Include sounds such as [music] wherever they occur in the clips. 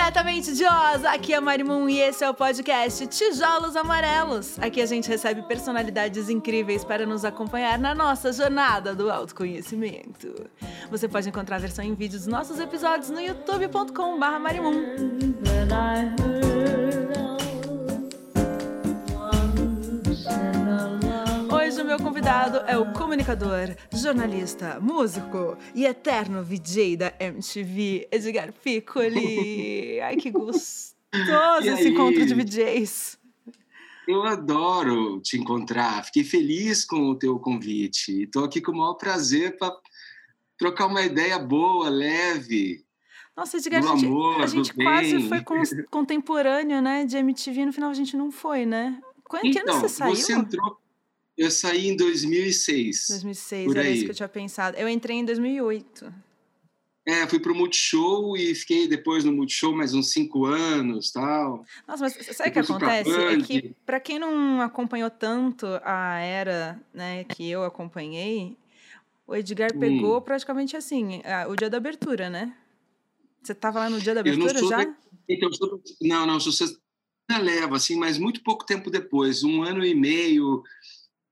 Diretamente de Oz, aqui é Mari Moon e esse é o podcast Tijolos Amarelos. Aqui a gente recebe personalidades incríveis para nos acompanhar na nossa jornada do autoconhecimento. Você pode encontrar a versão em vídeo dos nossos episódios no youtube.com/marimun. convidado é o comunicador, jornalista, músico e eterno VJ da MTV, Edgar Piccoli. [laughs] Ai, que gostoso esse encontro de VJs. Eu adoro te encontrar. Fiquei feliz com o teu convite. Estou aqui com o maior prazer para trocar uma ideia boa, leve. Nossa, Edgar, a gente, amor, a gente quase foi [laughs] contemporâneo, né? De MTV. No final a gente não foi, né? Quando então, que ano você saiu? Você entrou eu saí em 2006. 2006, era aí. isso que eu tinha pensado. Eu entrei em 2008. É, fui pro Multishow e fiquei depois no Multishow mais uns cinco anos tal. Nossa, mas sabe o que acontece? É que, para quem não acompanhou tanto a era né, que eu acompanhei, o Edgar pegou hum. praticamente assim, o dia da abertura, né? Você tava lá no dia da abertura já? Da... Então, sou... Não, não, sou leva, assim, mas muito pouco tempo depois, um ano e meio,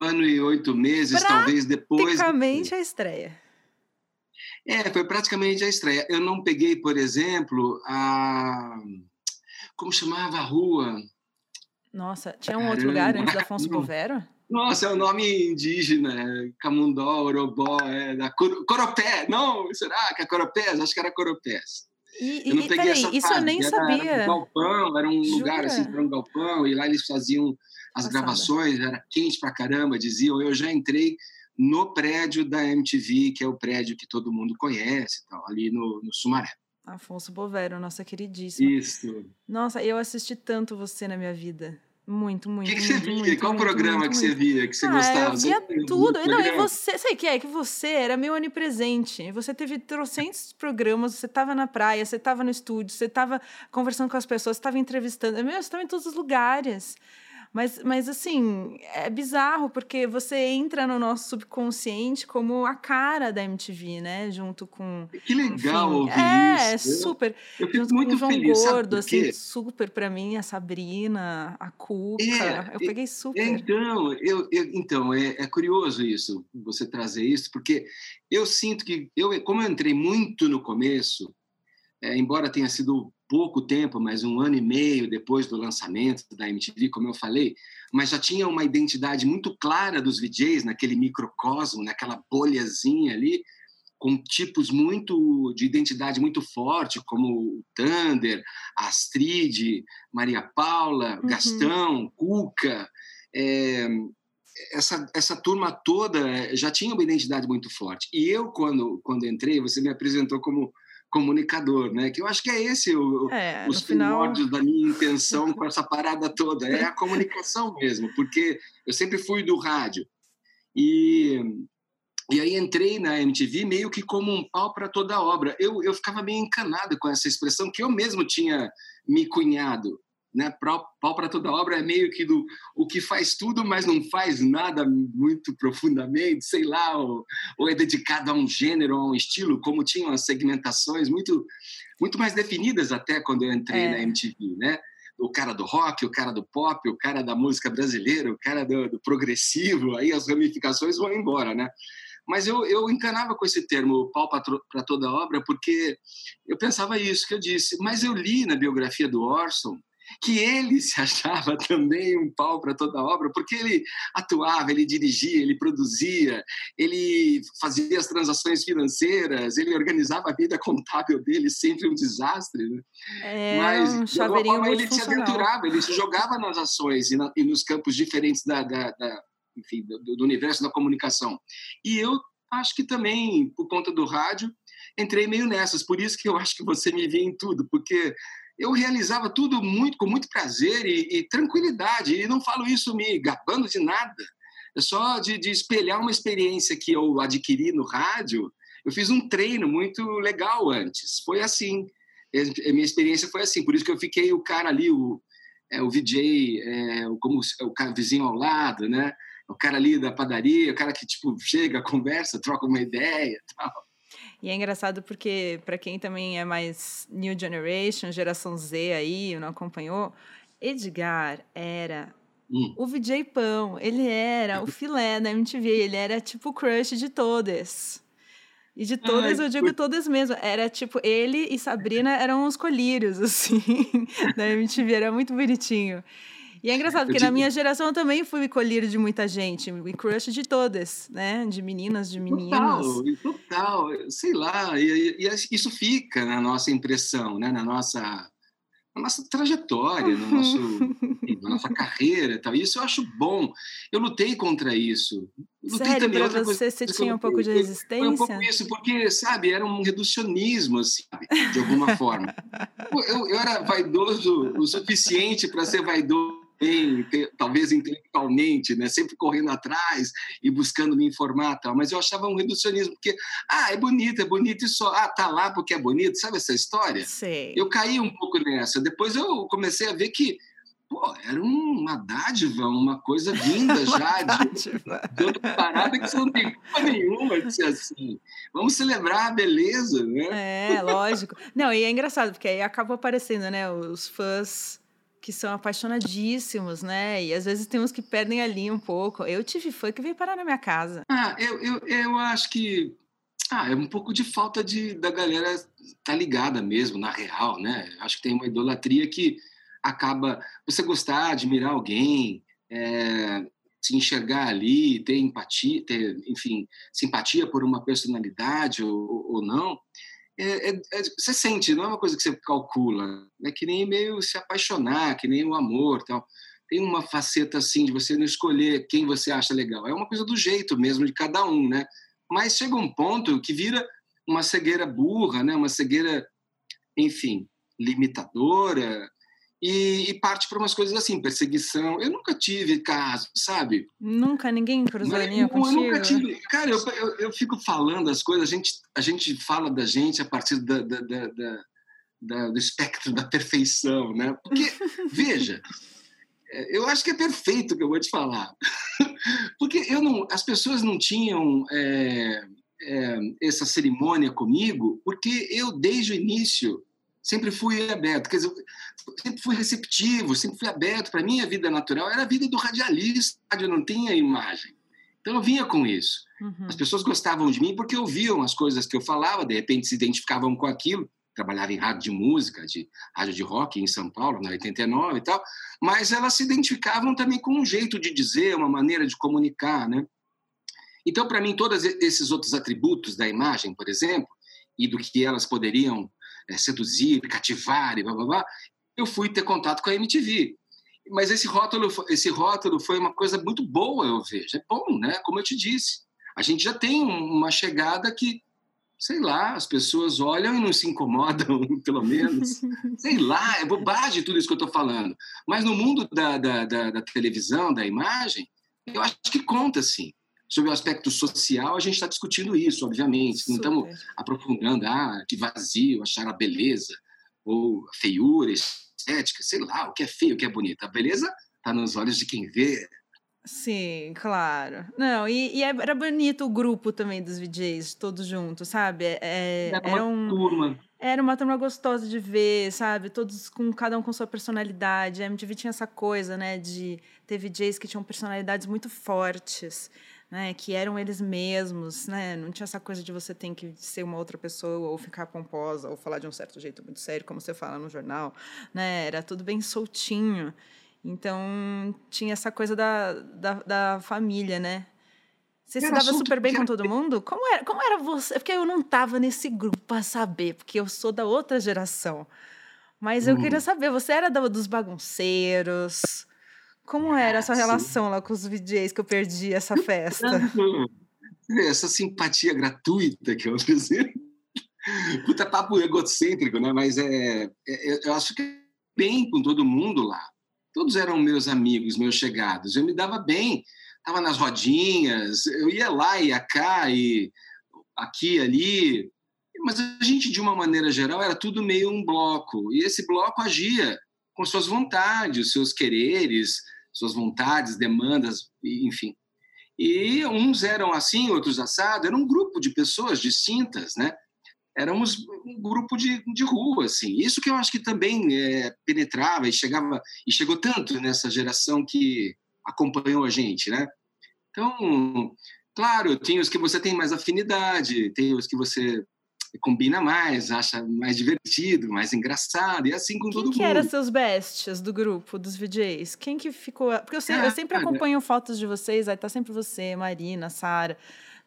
ano e oito meses, talvez depois. Praticamente a estreia. É, foi praticamente a estreia. Eu não peguei, por exemplo, a. Como chamava a rua? Nossa, tinha um Caramba. outro lugar antes da Afonso [laughs] Bovero? Nossa, é o um nome indígena, Camundó, Orobó, é, da Cor Coropé. Não, será que é Coropés? Acho que era Coropés. E, eu não e, peguei peraí, essa isso eu nem era, sabia. Era um galpão, era um Jura? lugar assim, para um galpão, e lá eles faziam as Passada. gravações, era quente pra caramba, diziam. Eu já entrei no prédio da MTV, que é o prédio que todo mundo conhece, tal, ali no, no Sumaré. Afonso Bovero, nossa queridíssima. Isso. Nossa, eu assisti tanto você na minha vida. Muito, muito. O que, que, você muito, via? Muito, Qual muito, programa que você via, que você ah, gostava? Eu via você, tudo. Não, e você, sei que é que você era meio onipresente. Você teve trocentos programas, você estava na praia, você estava no estúdio, você estava conversando com as pessoas, você estava entrevistando. Meu, você estava em todos os lugares. Mas, mas assim, é bizarro, porque você entra no nosso subconsciente como a cara da MTV, né? Junto com. Que legal enfim, ouvir é, isso. É, super. Eu, eu fico muito com o João feliz. Gordo, assim, super para mim, a Sabrina, a Cuca. É, eu peguei super. Então, eu, eu então é, é curioso isso, você trazer isso, porque eu sinto que, eu, como eu entrei muito no começo, é, embora tenha sido pouco tempo, mas um ano e meio depois do lançamento da MTV, como eu falei, mas já tinha uma identidade muito clara dos VJs naquele microcosmo, naquela bolhazinha ali, com tipos muito de identidade muito forte, como o Thunder, Astrid, Maria Paula, uhum. Gastão, Cuca. É, essa, essa turma toda já tinha uma identidade muito forte. E eu, quando, quando entrei, você me apresentou como comunicador, né? Que eu acho que é esse o, é, os primórdios final... da minha intenção com essa [laughs] parada toda, é a comunicação mesmo, porque eu sempre fui do rádio. E, e aí entrei na MTV meio que como um pau para toda a obra. Eu, eu ficava meio encanado com essa expressão que eu mesmo tinha me cunhado né? Pau para toda obra é meio que do o que faz tudo, mas não faz nada muito profundamente, sei lá, ou, ou é dedicado a um gênero, a um estilo, como tinham as segmentações muito muito mais definidas até quando eu entrei é. na MTV, né? O cara do rock, o cara do pop, o cara da música brasileira, o cara do, do progressivo, aí as ramificações vão embora, né? Mas eu, eu encanava com esse termo, pau para toda obra, porque eu pensava isso que eu disse. Mas eu li na biografia do Orson que ele se achava [laughs] também um pau para toda a obra, porque ele atuava, ele dirigia, ele produzia, ele fazia as transações financeiras, ele organizava a vida contábil dele, sempre um desastre. Né? É Mas, um de alguma forma, ele se aventurava, ele se jogava nas ações e, na, e nos campos diferentes da, da, da enfim, do, do universo da comunicação. E eu acho que também, por conta do rádio, entrei meio nessas. Por isso que eu acho que você me via em tudo, porque eu realizava tudo muito com muito prazer e, e, tranquilidade. E não falo isso me gabando de nada. É só de, de, espelhar uma experiência que eu adquiri no rádio. Eu fiz um treino muito legal antes. Foi assim. A minha experiência foi assim. Por isso que eu fiquei o cara ali, o, é, o VJ, é, como o vizinho ao lado, né? O cara ali da padaria, o cara que tipo chega, [laughs] conversa, troca uma ideia, tal. E é engraçado porque, para quem também é mais New Generation, geração Z aí, não acompanhou, Edgar era hum. o VJ Pão, ele era o filé da MTV, ele era tipo o crush de todas. E de todas, Ai, eu digo foi... todas mesmo. Era tipo, ele e Sabrina eram os colírios, [laughs] assim, [laughs] da MTV, era muito bonitinho. E é engraçado, porque na minha geração eu também fui colírio de muita gente, e crush de todas, né? De meninas, de meninos. Total, total. Sei lá, e, e, isso fica na nossa impressão, né? Na nossa, na nossa trajetória, no nosso, [laughs] na nossa carreira e tal. Isso eu acho bom. Eu lutei contra isso. Lutei Sério, também. Outra você, coisa, você tinha um pouco de resistência? Foi um pouco isso, porque, sabe, era um reducionismo, assim, de alguma forma. [laughs] Eu, eu era vaidoso o suficiente para ser vaidoso bem, talvez intelectualmente, né? sempre correndo atrás e buscando me informar tal, mas eu achava um reducionismo, porque, ah, é bonito, é bonito e só, ah, tá lá porque é bonito, sabe essa história? Sim. Eu caí um pouco nessa, depois eu comecei a ver que Pô, era uma dádiva, uma coisa vinda [laughs] já de, de outra parada que você não tem culpa nenhuma de ser assim. Vamos celebrar a beleza, né? É, lógico. Não, e é engraçado, porque aí acabou aparecendo, né, os fãs que são apaixonadíssimos, né? E às vezes tem uns que perdem a linha um pouco. Eu tive fã que veio parar na minha casa. Ah, eu, eu, eu acho que ah, é um pouco de falta de da galera estar tá ligada mesmo, na real, né? Acho que tem uma idolatria que acaba você gostar, admirar alguém, é, se enxergar ali, ter empatia, ter, enfim, simpatia por uma personalidade ou, ou não é, é, é, você sente, não é uma coisa que você calcula. É que nem meio se apaixonar, que nem o amor tal. Tem uma faceta assim de você não escolher quem você acha legal. É uma coisa do jeito mesmo de cada um, né? Mas chega um ponto que vira uma cegueira burra, né? Uma cegueira, enfim, limitadora, e, e parte para umas coisas assim, perseguição. Eu nunca tive caso, sabe? Nunca ninguém cruzou linha contigo? Eu nunca tive. Cara, eu, eu, eu, fico falando as coisas, a gente, a gente fala da gente a partir da, da, da, da, da do espectro da perfeição, né? Porque, [laughs] veja, é, eu acho que é perfeito o que eu vou te falar. [laughs] Porque eu não, as pessoas não tinham é, é, essa cerimônia comigo, porque eu, desde o início, sempre fui aberto, quer dizer, sempre fui receptivo, sempre fui aberto. Para mim, a vida natural era a vida do radialista, rádio não tinha imagem. Então eu vinha com isso. Uhum. As pessoas gostavam de mim porque ouviam as coisas que eu falava, de repente se identificavam com aquilo. Trabalhava em rádio de música, de rádio de rock em São Paulo, na 89 e tal, mas elas se identificavam também com um jeito de dizer, uma maneira de comunicar, né? Então, para mim, todos esses outros atributos da imagem, por exemplo, e do que elas poderiam seduzir, cativar e blá, blá, blá, eu fui ter contato com a MTV. Mas esse rótulo, esse rótulo foi uma coisa muito boa, eu vejo. É bom, né? Como eu te disse. A gente já tem uma chegada que, sei lá, as pessoas olham e não se incomodam, [laughs] pelo menos. sei lá, é bobagem tudo isso que eu estou falando. Mas no mundo da, da, da, da televisão, da imagem, eu acho que conta, sim sobre o aspecto social, a gente está discutindo isso, obviamente. Super. Não estamos aprofundando, ah, que vazio, achar a beleza, ou a feiura, estética, sei lá, o que é feio, o que é bonito. A beleza está nos olhos de quem vê. Sim, claro. Não, e, e, era bonito o grupo também dos VJs, todos juntos, sabe? É, era, era uma turma. Era uma turma gostosa de ver, sabe? Todos com cada um com sua personalidade. A MTV tinha essa coisa, né, de ter VJs que tinham personalidades muito fortes né, que eram eles mesmos, né? Não tinha essa coisa de você ter que ser uma outra pessoa ou ficar pomposa ou falar de um certo jeito muito sério, como você fala no jornal, né? Era tudo bem soltinho. Então, tinha essa coisa da, da, da família, né? Você se dava super bem com todo mundo? Como era, como era você? Porque eu não estava nesse grupo para saber, porque eu sou da outra geração. Mas eu hum. queria saber, você era dos bagunceiros? Como era essa relação lá com os VJs que eu perdi essa festa? Essa simpatia gratuita que eu [laughs] apresento. Puta papo egocêntrico, né? Mas é, é, eu acho que bem com todo mundo lá. Todos eram meus amigos, meus chegados. Eu me dava bem. Tava nas rodinhas, eu ia lá, ia cá, e aqui, ali. Mas a gente, de uma maneira geral, era tudo meio um bloco. E esse bloco agia com suas vontades, seus quereres, suas vontades, demandas, enfim. E uns eram assim, outros assado. Era um grupo de pessoas distintas, né? Éramos um grupo de, de rua, assim. Isso que eu acho que também é, penetrava e chegava e chegou tanto nessa geração que acompanhou a gente, né? Então, claro, tem os que você tem mais afinidade, tem os que você combina mais, acha mais divertido, mais engraçado, e assim com Quem todo mundo. Quem que eram seus bestes do grupo, dos VJs? Quem que ficou... Porque eu, sempre, ah, eu sempre acompanho fotos de vocês, aí tá sempre você, Marina, Sara,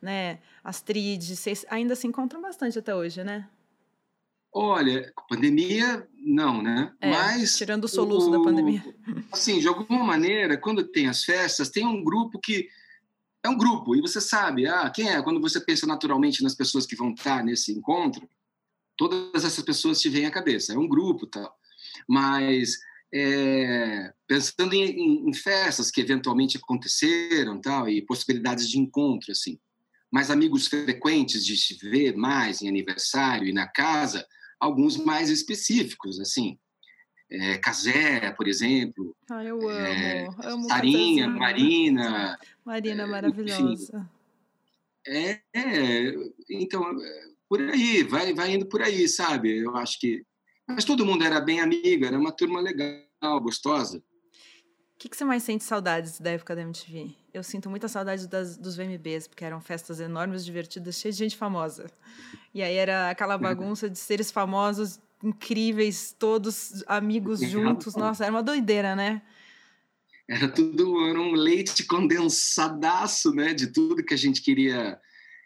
né, Astrid, vocês ainda se encontram bastante até hoje, né? Olha, pandemia, não, né? É, Mas. Tirando o soluço o, da pandemia. [laughs] Assim, de alguma maneira, quando tem as festas, tem um grupo que. É um grupo, e você sabe, ah, quem é? Quando você pensa naturalmente nas pessoas que vão estar nesse encontro, todas essas pessoas te vêm à cabeça. É um grupo tal. Mas. É, pensando em, em, em festas que eventualmente aconteceram tal e possibilidades de encontro assim mas amigos frequentes de se ver mais em aniversário e na casa alguns mais específicos, assim. É, Casé, por exemplo. Ah, eu amo. É, amo Sarinha, Marina. Marina, é, maravilhosa. É, é, então, por aí, vai, vai indo por aí, sabe? Eu acho que. Mas todo mundo era bem amigo, era uma turma legal, gostosa. O que, que você mais sente saudades da época da MTV? Eu sinto muita saudade das, dos VMBs, porque eram festas enormes, divertidas, cheias de gente famosa. E aí era aquela [laughs] bagunça de seres famosos incríveis, todos amigos juntos. Nossa, era uma doideira, né? Era tudo, era um leite condensadaço, né? De tudo que a gente queria,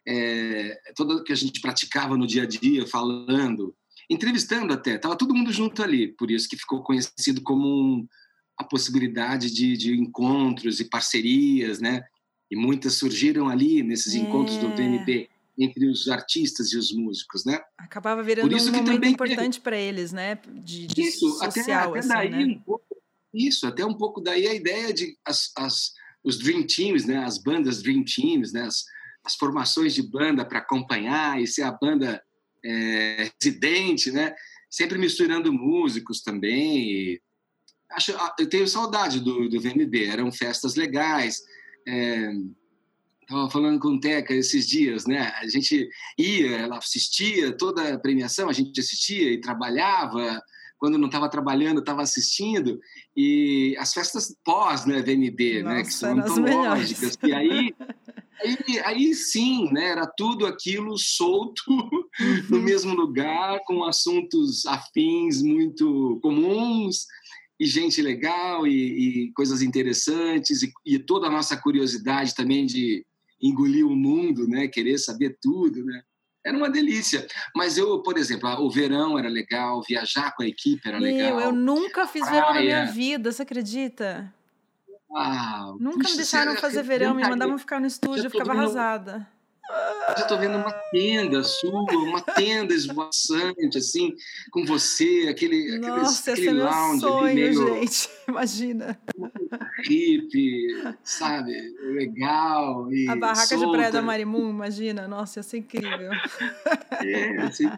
é, tudo que a gente praticava no dia a dia, falando, entrevistando até. Tava todo mundo junto ali, por isso que ficou conhecido como um, a possibilidade de, de encontros e parcerias, né? E muitas surgiram ali nesses é. encontros do VMB entre os artistas e os músicos, né? Acabava virando um momento importante para eles, né? De, de isso, social, até, até assim, daí né? um pouco, isso, até um pouco daí a ideia de as, as, os Dream Teams, né? As bandas Dream Teams, né? As, as formações de banda para acompanhar e ser a banda é, residente, né? Sempre misturando músicos também. Acho, ah, eu tenho saudade do, do VMB. Eram festas legais. É, Estava falando com o Teca esses dias, né? A gente ia, ela assistia toda a premiação, a gente assistia e trabalhava. Quando não estava trabalhando, estava assistindo. E as festas pós, né, VMB, Nossa, né? Que são antológicas. E aí, aí, aí sim, né? Era tudo aquilo solto [laughs] no mesmo lugar, com assuntos afins muito comuns e gente legal e, e coisas interessantes e, e, toda a nossa curiosidade também de engolir o mundo, né? Querer saber tudo, né? Era uma delícia. Mas eu, por exemplo, o verão era legal, viajar com a equipe era legal. eu nunca fiz verão na minha vida, você acredita? Ah, nunca puxa, me deixaram fazer verão, me mandavam ficar no estúdio, eu ficava arrasada. Eu estou vendo uma tenda sua, uma tenda esvoaçante, assim, com você, aquele, Nossa, aquele, aquele lounge sonho, ali meio... gente, [laughs] imagina. Hippie, sabe, legal e A barraca solta. de praia da Marimun, imagina, nossa, ia ser incrível. É, [laughs] assim,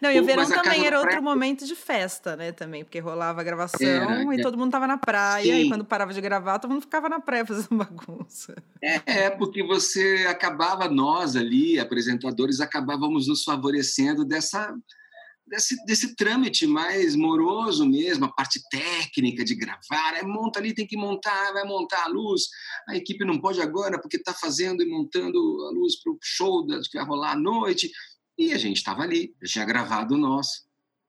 Não, e o verão também era outro momento de festa, né, também, porque rolava a gravação era, e é. todo mundo tava na praia, Sim. e quando parava de gravar, todo mundo ficava na praia fazendo [laughs] bagunça. É, é porque você acabava nós ali, apresentadores, acabávamos nos favorecendo dessa, desse, desse trâmite mais moroso mesmo, a parte técnica de gravar, é monta ali, tem que montar, vai montar a luz, a equipe não pode agora porque está fazendo e montando a luz para o show que vai rolar à noite, e a gente estava ali, já tinha gravado o nosso,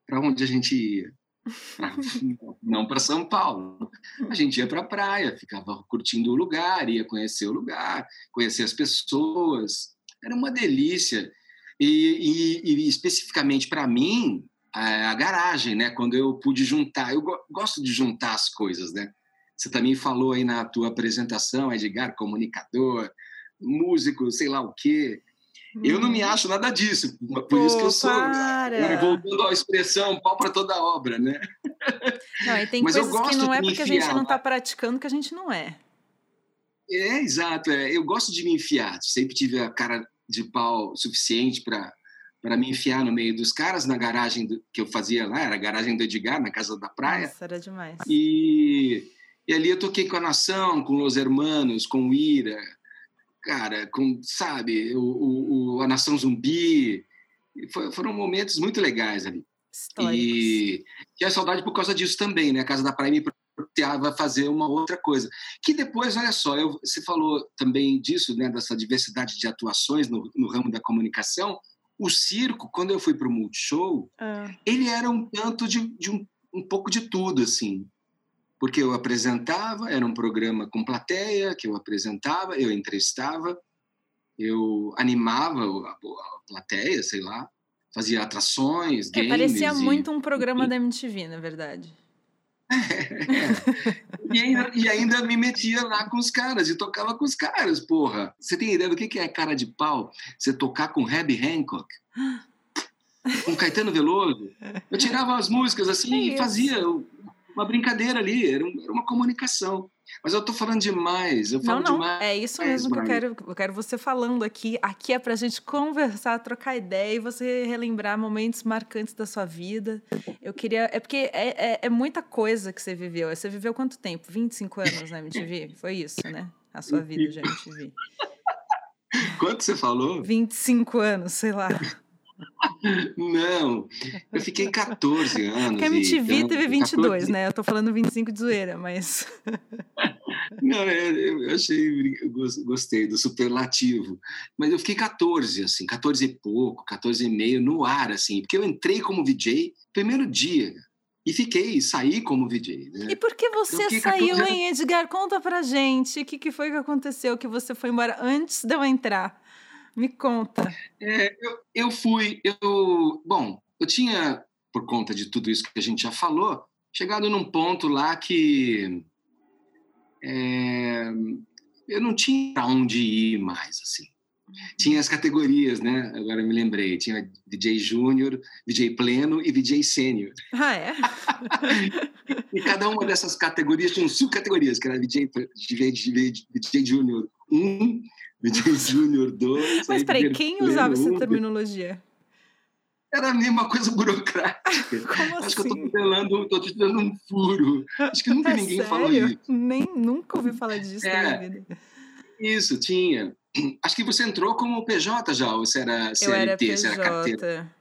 para onde a gente ia? [laughs] não para São Paulo. A gente ia para a praia, ficava curtindo o lugar, ia conhecer o lugar, conhecer as pessoas, era uma delícia. E, e, e especificamente para mim, a, a, garagem, né? Quando eu pude juntar, eu go gosto de juntar as coisas, né? Você também falou aí na tua apresentação, Edgar, comunicador, músico, sei lá o quê. Hum. Eu não me uhum. acho nada disso, por Pô, isso que eu sou. Para. Voltando à expressão, pau para toda obra, né? Não, e tem Mas coisas que não é porque a gente não está praticando que a gente não é. É, exato. É. Eu gosto de me enfiar. Sempre tive a cara de pau suficiente para para me enfiar no meio dos caras na garagem do, que eu fazia lá, era a garagem do Edgar, na casa da praia. Nossa, era demais. E, e ali eu toquei com a Nação, com Los Hermanos, com o Ira, cara, com, sabe, o, o a Nação Zumbi. Foi, foram momentos muito legais ali. E tinha saudade por causa disso também, né? A Casa da Praia me propiava fazer uma outra coisa. Que depois, olha só, eu, você falou também disso, né? Dessa diversidade de atuações no, no ramo da comunicação. O circo, quando eu fui para o Multishow, ah. ele era um tanto de, de um, um pouco de tudo, assim porque eu apresentava, era um programa com plateia que eu apresentava, eu entrevistava, eu animava a, plateia, sei lá, fazia atrações, é, games. Parecia e, muito um programa da MTV, na verdade. [laughs] E, ainda, e, ainda, me metia lá com os caras e tocava com os caras, porra. Você tem ideia do que é cara de pau? Você tocar com Herbie Hancock? com Caetano Veloso? Eu tirava as músicas assim e fazia uma brincadeira ali, era uma comunicação. Mas eu estou falando demais, eu falo não, não, demais. É isso mesmo que eu quero, eu quero você falando aqui. Aqui é para a gente conversar, trocar ideia e você relembrar momentos marcantes da sua vida. Eu queria. É porque é, é, é muita coisa que você viveu. Você viveu quanto tempo? 25 anos na MTV? [laughs] Foi isso, né? A sua vida já MTV. Quanto você falou? 25 anos, sei lá. Não, eu fiquei 14 anos. Porque a MTV então, teve 22, 14... né? Eu tô falando 25 de zoeira, mas. [laughs] Não, eu, eu achei, eu gostei do superlativo. Mas eu fiquei 14, assim, 14 e pouco, 14 e meio no ar, assim, porque eu entrei como VJ primeiro dia. E fiquei, saí como VJ. Né? E por que você saiu, 14... hein, Edgar? Conta pra gente o que, que foi que aconteceu que você foi embora antes de eu entrar. Me conta. É, eu, eu fui, eu, bom, eu tinha, por conta de tudo isso que a gente já falou, chegado num ponto lá que é, eu não tinha para onde ir mais, assim. Tinha as categorias, né? Agora eu me lembrei. Tinha DJ Júnior, DJ Pleno e DJ Sênior. Ah, é? [laughs] e cada uma dessas categorias tinha subcategorias, que era DJ, DJ, DJ, DJ Júnior 1, DJ Júnior 2. Mas peraí, quem usava essa terminologia? Era a mesma coisa burocrática. [laughs] Como Acho assim? que eu tô tutelando, tô tutelando um furo. Acho que nunca [laughs] é ninguém sério? falou isso. Nem, nunca ouvi falar disso é, na minha vida. Isso, tinha. Acho que você entrou como PJ já, ou você era CLT, eu você era carteira?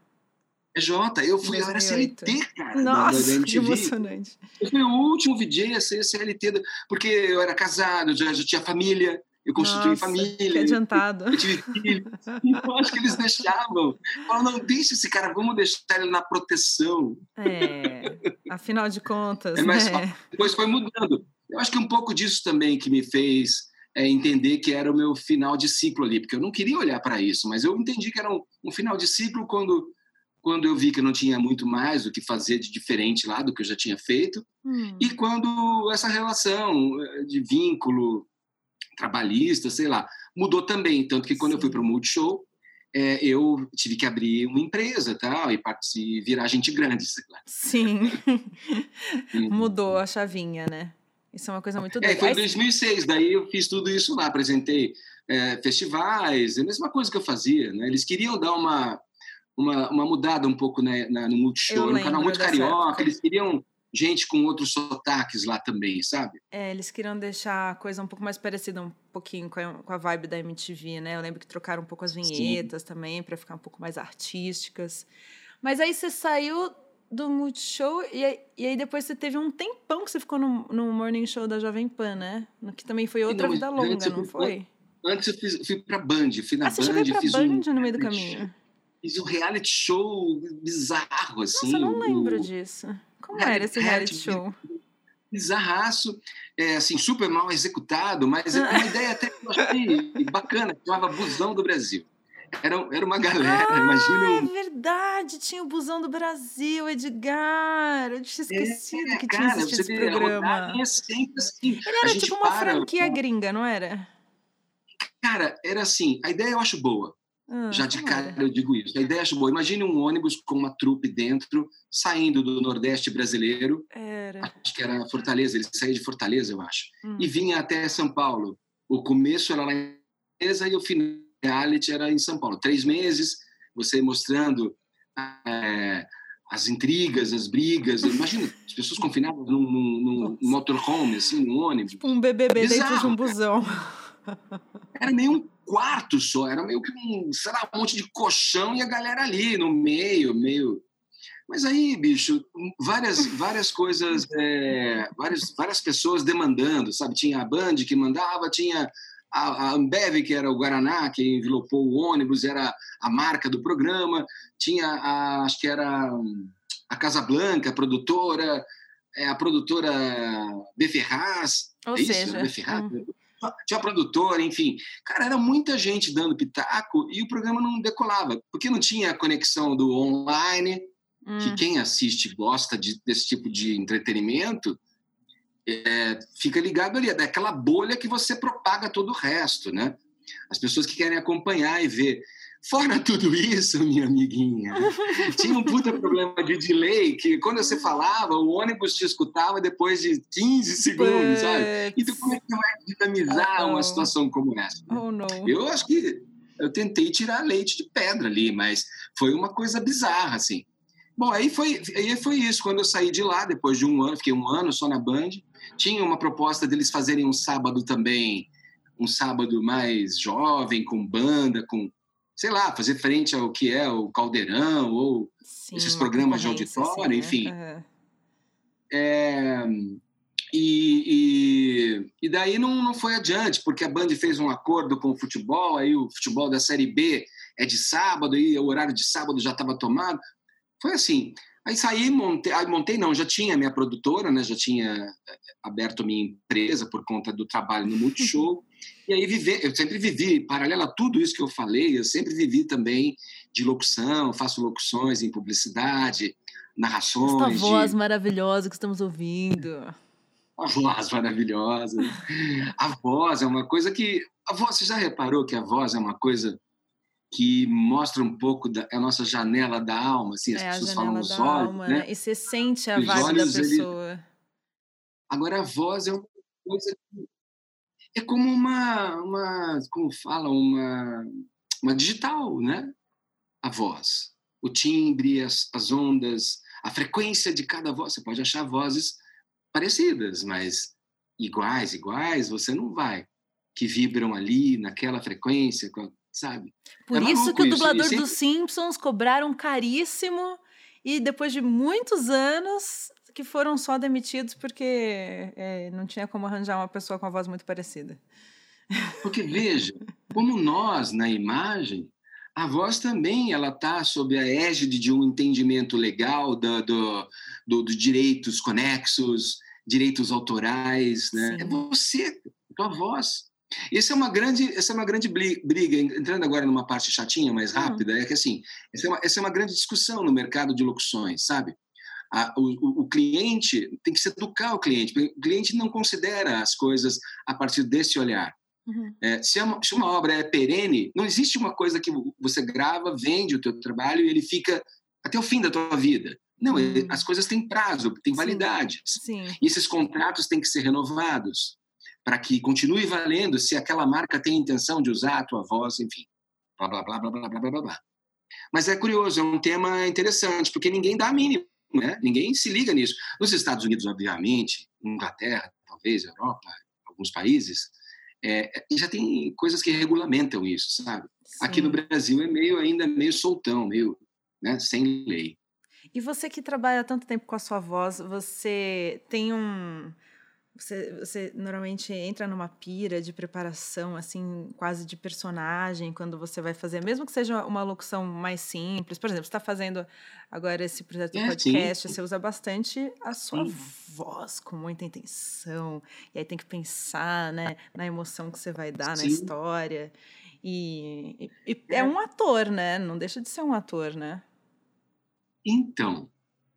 PJ, eu fui, 2008. eu era CLT, cara. Nossa, da, da que emocionante. Eu fui o último VJ a ser CLT, porque eu era casado, já, já tinha família, eu constituí Nossa, família. Adiantado. Eu tive filho. Então, acho que eles deixavam. Falaram, não, deixa esse cara, vamos deixar ele na proteção. É, afinal de contas, é, mas né? Depois foi mudando. Eu acho que um pouco disso também que me fez é, entender que era o meu final de ciclo ali, porque eu não queria olhar para isso, mas eu entendi que era um, um final de ciclo quando quando eu vi que não tinha muito mais o que fazer de diferente lá do que eu já tinha feito, hum. e quando essa relação eh, de vínculo trabalhista, sei lá, mudou também. Tanto que quando Sim. eu fui para o Multishow, é, eu tive que abrir uma empresa tal, e, e virar gente grande. Sei lá. Sim. [laughs] mudou a chavinha, né? Isso é uma coisa muito É, foi em 2006, daí eu fiz tudo isso lá, apresentei é, festivais, é a mesma coisa que eu fazia, né? Eles queriam dar uma, uma, uma mudada um pouco né, na, no Multishow, era um canal muito carioca, época. eles queriam gente com outros sotaques lá também, sabe? É, eles queriam deixar a coisa um pouco mais parecida um pouquinho com a, com a vibe da MTV, né? Eu lembro que trocaram um pouco as vinhetas Sim. também para ficar um pouco mais artísticas. Mas aí você saiu do Multishow e, aí, e aí depois você teve um tempão que você ficou no, no Morning Show da Jovem Pan, né? Que também foi outra não, vida longa, não foi? Antes eu fiz, fui pra Band, fui na ah, Band. Você pra fiz Band um, no meio do caminho? Fiz um reality show bizarro, assim. Nossa, eu não lembro disso. Como era esse reality show? Bizarraço, é, assim, super mal executado, mas é uma [laughs] ideia até que eu achei bacana, chamava Busão do Brasil. Era, era uma galera, ah, imagina. É verdade, tinha o Busão do Brasil, Edgar. Eu tinha esquecido é, que cara, tinha existido esse programa. É sempre assim. Ele era tipo uma para, franquia gringa, não era? Cara, era assim, a ideia eu acho boa. Ah, Já de cara eu digo isso. A ideia é boa. Imagine um ônibus com uma trupe dentro, saindo do Nordeste brasileiro. Era. Acho que era Fortaleza, ele saía de Fortaleza, eu acho. Hum. E vinha até São Paulo. O começo era lá em Fortaleza e o final reality era em São Paulo. Três meses, você mostrando é, as intrigas, as brigas. Imagina, as pessoas confinadas num, num, num motorhome, assim, num ônibus. Tipo um BBB Bizarro, dentro de um busão. Era meio um quarto só, era meio que um, sei lá, um monte de colchão e a galera ali no meio, meio. Mas aí, bicho, várias, várias coisas, [laughs] é, várias, várias pessoas demandando, sabe? Tinha a Band que mandava, tinha a, Ambev, que era o Guaraná, que envelopou o ônibus, era a marca do programa, tinha a, acho que era a Casa Blanca, a produtora, é, a produtora B. Ferraz, Ou é seja, isso? Ferraz, hum. Tinha produtora, enfim. Cara, era muita gente dando pitaco e o programa não decolava, porque não tinha a conexão do online, hum. que quem assiste gosta de, desse tipo de entretenimento, é, fica ligado ali, é daquela bolha que você propaga todo o resto, né? As pessoas que querem acompanhar e ver. Fora tudo isso, minha amiguinha, tinha um puta problema de delay que quando você falava, o ônibus te escutava depois de 15 segundos, sabe? Então, como é que vai dinamizar oh, uma situação como essa? Né? Oh, não. Eu acho que eu tentei tirar leite de pedra ali, mas foi uma coisa bizarra, assim. Bom, aí foi, aí foi isso. Quando eu saí de lá, depois de um ano, fiquei um ano só na Band, tinha uma proposta deles fazerem um sábado também, um sábado mais jovem, com banda, com sei lá, fazer frente ao que é o Caldeirão ou Sim, esses programas de auditório, assim, enfim. Uhum. É, e, e, e, daí não, não foi adiante, porque a Band fez um acordo com o futebol, aí o futebol da Série B é de sábado, e o horário de sábado já estava tomado. Foi assim. Aí saí, montei, aí montei não, já tinha minha produtora, né, já tinha eh, aberto minha empresa por conta do trabalho no [laughs] Multishow. E aí viver, eu sempre vivi, paralelo a tudo isso que eu falei, eu sempre vivi também de locução, faço locuções em publicidade, narrações. Esta voz de... maravilhosa que estamos ouvindo. A voz maravilhosa. A voz é uma coisa que. A voz, você já reparou que a voz é uma coisa que mostra um pouco da a nossa janela da alma, assim, as é, pessoas falam os olhos, alma, né? E você sente a os vibe olhos, da pessoa. Ele... Agora a voz é uma coisa que é como uma, uma como fala, uma, uma digital, né? A voz, o timbre, as, as ondas, a frequência de cada voz. Você pode achar vozes parecidas, mas iguais, iguais, você não vai. Que vibram ali naquela frequência, sabe? Por é isso que o dublador sempre... dos Simpsons cobraram caríssimo e depois de muitos anos que foram só demitidos porque é, não tinha como arranjar uma pessoa com a voz muito parecida. Porque veja, como nós na imagem, a voz também ela está sob a égide de um entendimento legal do, do, do, do direitos conexos, direitos autorais, né? É você, a tua voz. Essa é uma grande, essa é uma grande briga, entrando agora numa parte chatinha, mais rápida, uhum. é que assim, essa é, uma, essa é uma grande discussão no mercado de locuções, sabe? A, o, o, cliente tem que se educar o cliente, o cliente não considera as coisas a partir desse olhar. Uhum. É, se, é uma, se, uma, obra é perene, não existe uma coisa que você grava, vende o teu trabalho e ele fica até o fim da tua vida. Não, uhum. as coisas têm prazo, têm validades. Sim. E esses contratos têm que ser renovados para que continue valendo se aquela marca tem intenção de usar a tua voz, enfim. Blá, blá, blá, blá, blá, blá, blá, blá. Mas é curioso, é um tema interessante, porque ninguém dá a mínima, né? Ninguém se liga nisso. Nos Estados Unidos, obviamente, Inglaterra, talvez, Europa, alguns países, é, já tem coisas que regulamentam isso, sabe? Sim. Aqui no Brasil é meio ainda meio soltão, meio né, sem lei. E você que trabalha tanto tempo com a sua voz, você tem um você, você normalmente entra numa pira de preparação, assim, quase de personagem, quando você vai fazer, mesmo que seja uma locução mais simples. Por exemplo, você está fazendo agora esse projeto do é, podcast, você usa bastante a sua sim. voz com muita intenção, e aí tem que pensar né, na emoção que você vai dar sim. na história. E, e, e é. é um ator, né? Não deixa de ser um ator, né? Então,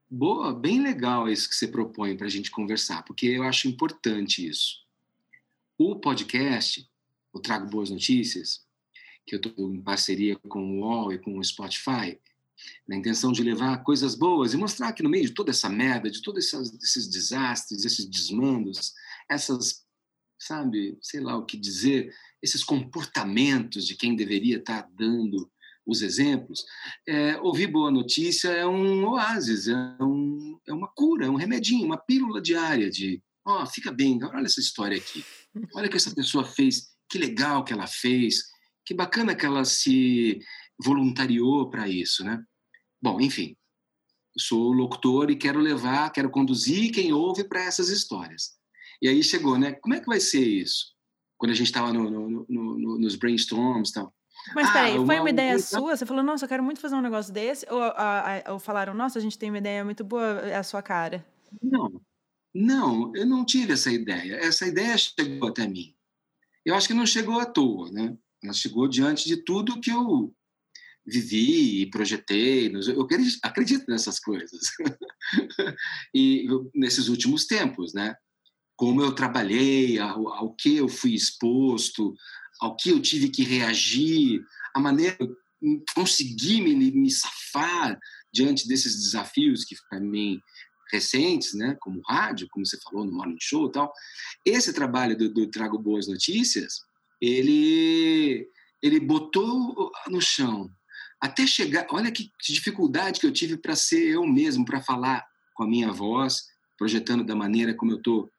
Boa, bem legal isso que você propõe para a gente conversar, porque eu acho importante isso. O podcast, o Trago Boas Notícias, que eu estou em parceria com o UOL e com o Spotify, na intenção de levar coisas boas e mostrar que no meio de toda essa merda, de todos esses, desastres, esses desmandos, essas, sabe, sei lá o que dizer, esses comportamentos de quem deveria estar tá dando os exemplos, é, ouvir boa notícia é um oásis, é, um, é uma cura, é um remedinho, uma pílula diária de, ó, oh, fica bem, olha essa história aqui, olha o que essa pessoa fez, que legal que ela fez, que bacana que ela se voluntariou para isso, né? Bom, enfim, sou locutor e quero levar, quero conduzir quem ouve para essas histórias. E aí chegou, né? Como é que vai ser isso? Quando a gente estava no, no, no, nos brainstorms tal. Mas ah, peraí, foi uma ideia sua? Você falou, nossa, eu quero muito fazer um negócio desse? Ou, ou falaram, nossa, a gente tem uma ideia muito boa, é a sua cara? Não, não, eu não tive essa ideia. Essa ideia chegou até mim. Eu acho que não chegou à toa, né? Ela chegou diante de tudo que eu vivi e projetei. Eu acredito nessas coisas. [laughs] e nesses últimos tempos, né? Como eu trabalhei, ao, ao que eu fui exposto, ao que eu tive que reagir, a maneira que eu consegui me, me safar diante desses desafios que para mim recentes, né, como rádio, como você falou no Morning Show e tal. Esse trabalho do, do Trago Boas Notícias, ele ele botou no chão até chegar. Olha que dificuldade que eu tive para ser eu mesmo, para falar com a minha voz, projetando da maneira como eu estou,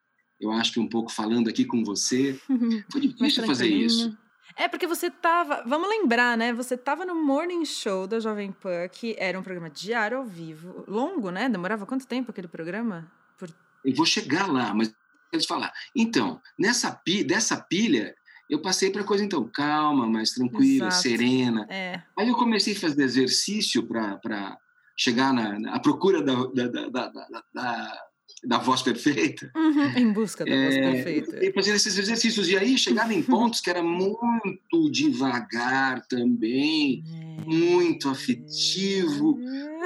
eu acho que um pouco falando aqui com você. [laughs] Foi difícil fazer isso. É, porque você tava. Vamos lembrar, né? Você tava no Morning Show da Jovem Pan, que era um programa diário ao vivo. Longo, né? Demorava quanto tempo aquele programa? Por... Eu vou chegar lá, mas eles falar. Então, nessa dessa pilha, eu passei para coisa, então, calma, mais tranquila, Exato. serena. É. Aí eu comecei a fazer exercício para chegar na, na procura da, da, da, da, da voz perfeita. Uhum, em busca da é, voz perfeita. E fazer esses exercícios. E aí chegar em [laughs] pontos que era muito devagar também, é. muito afetivo,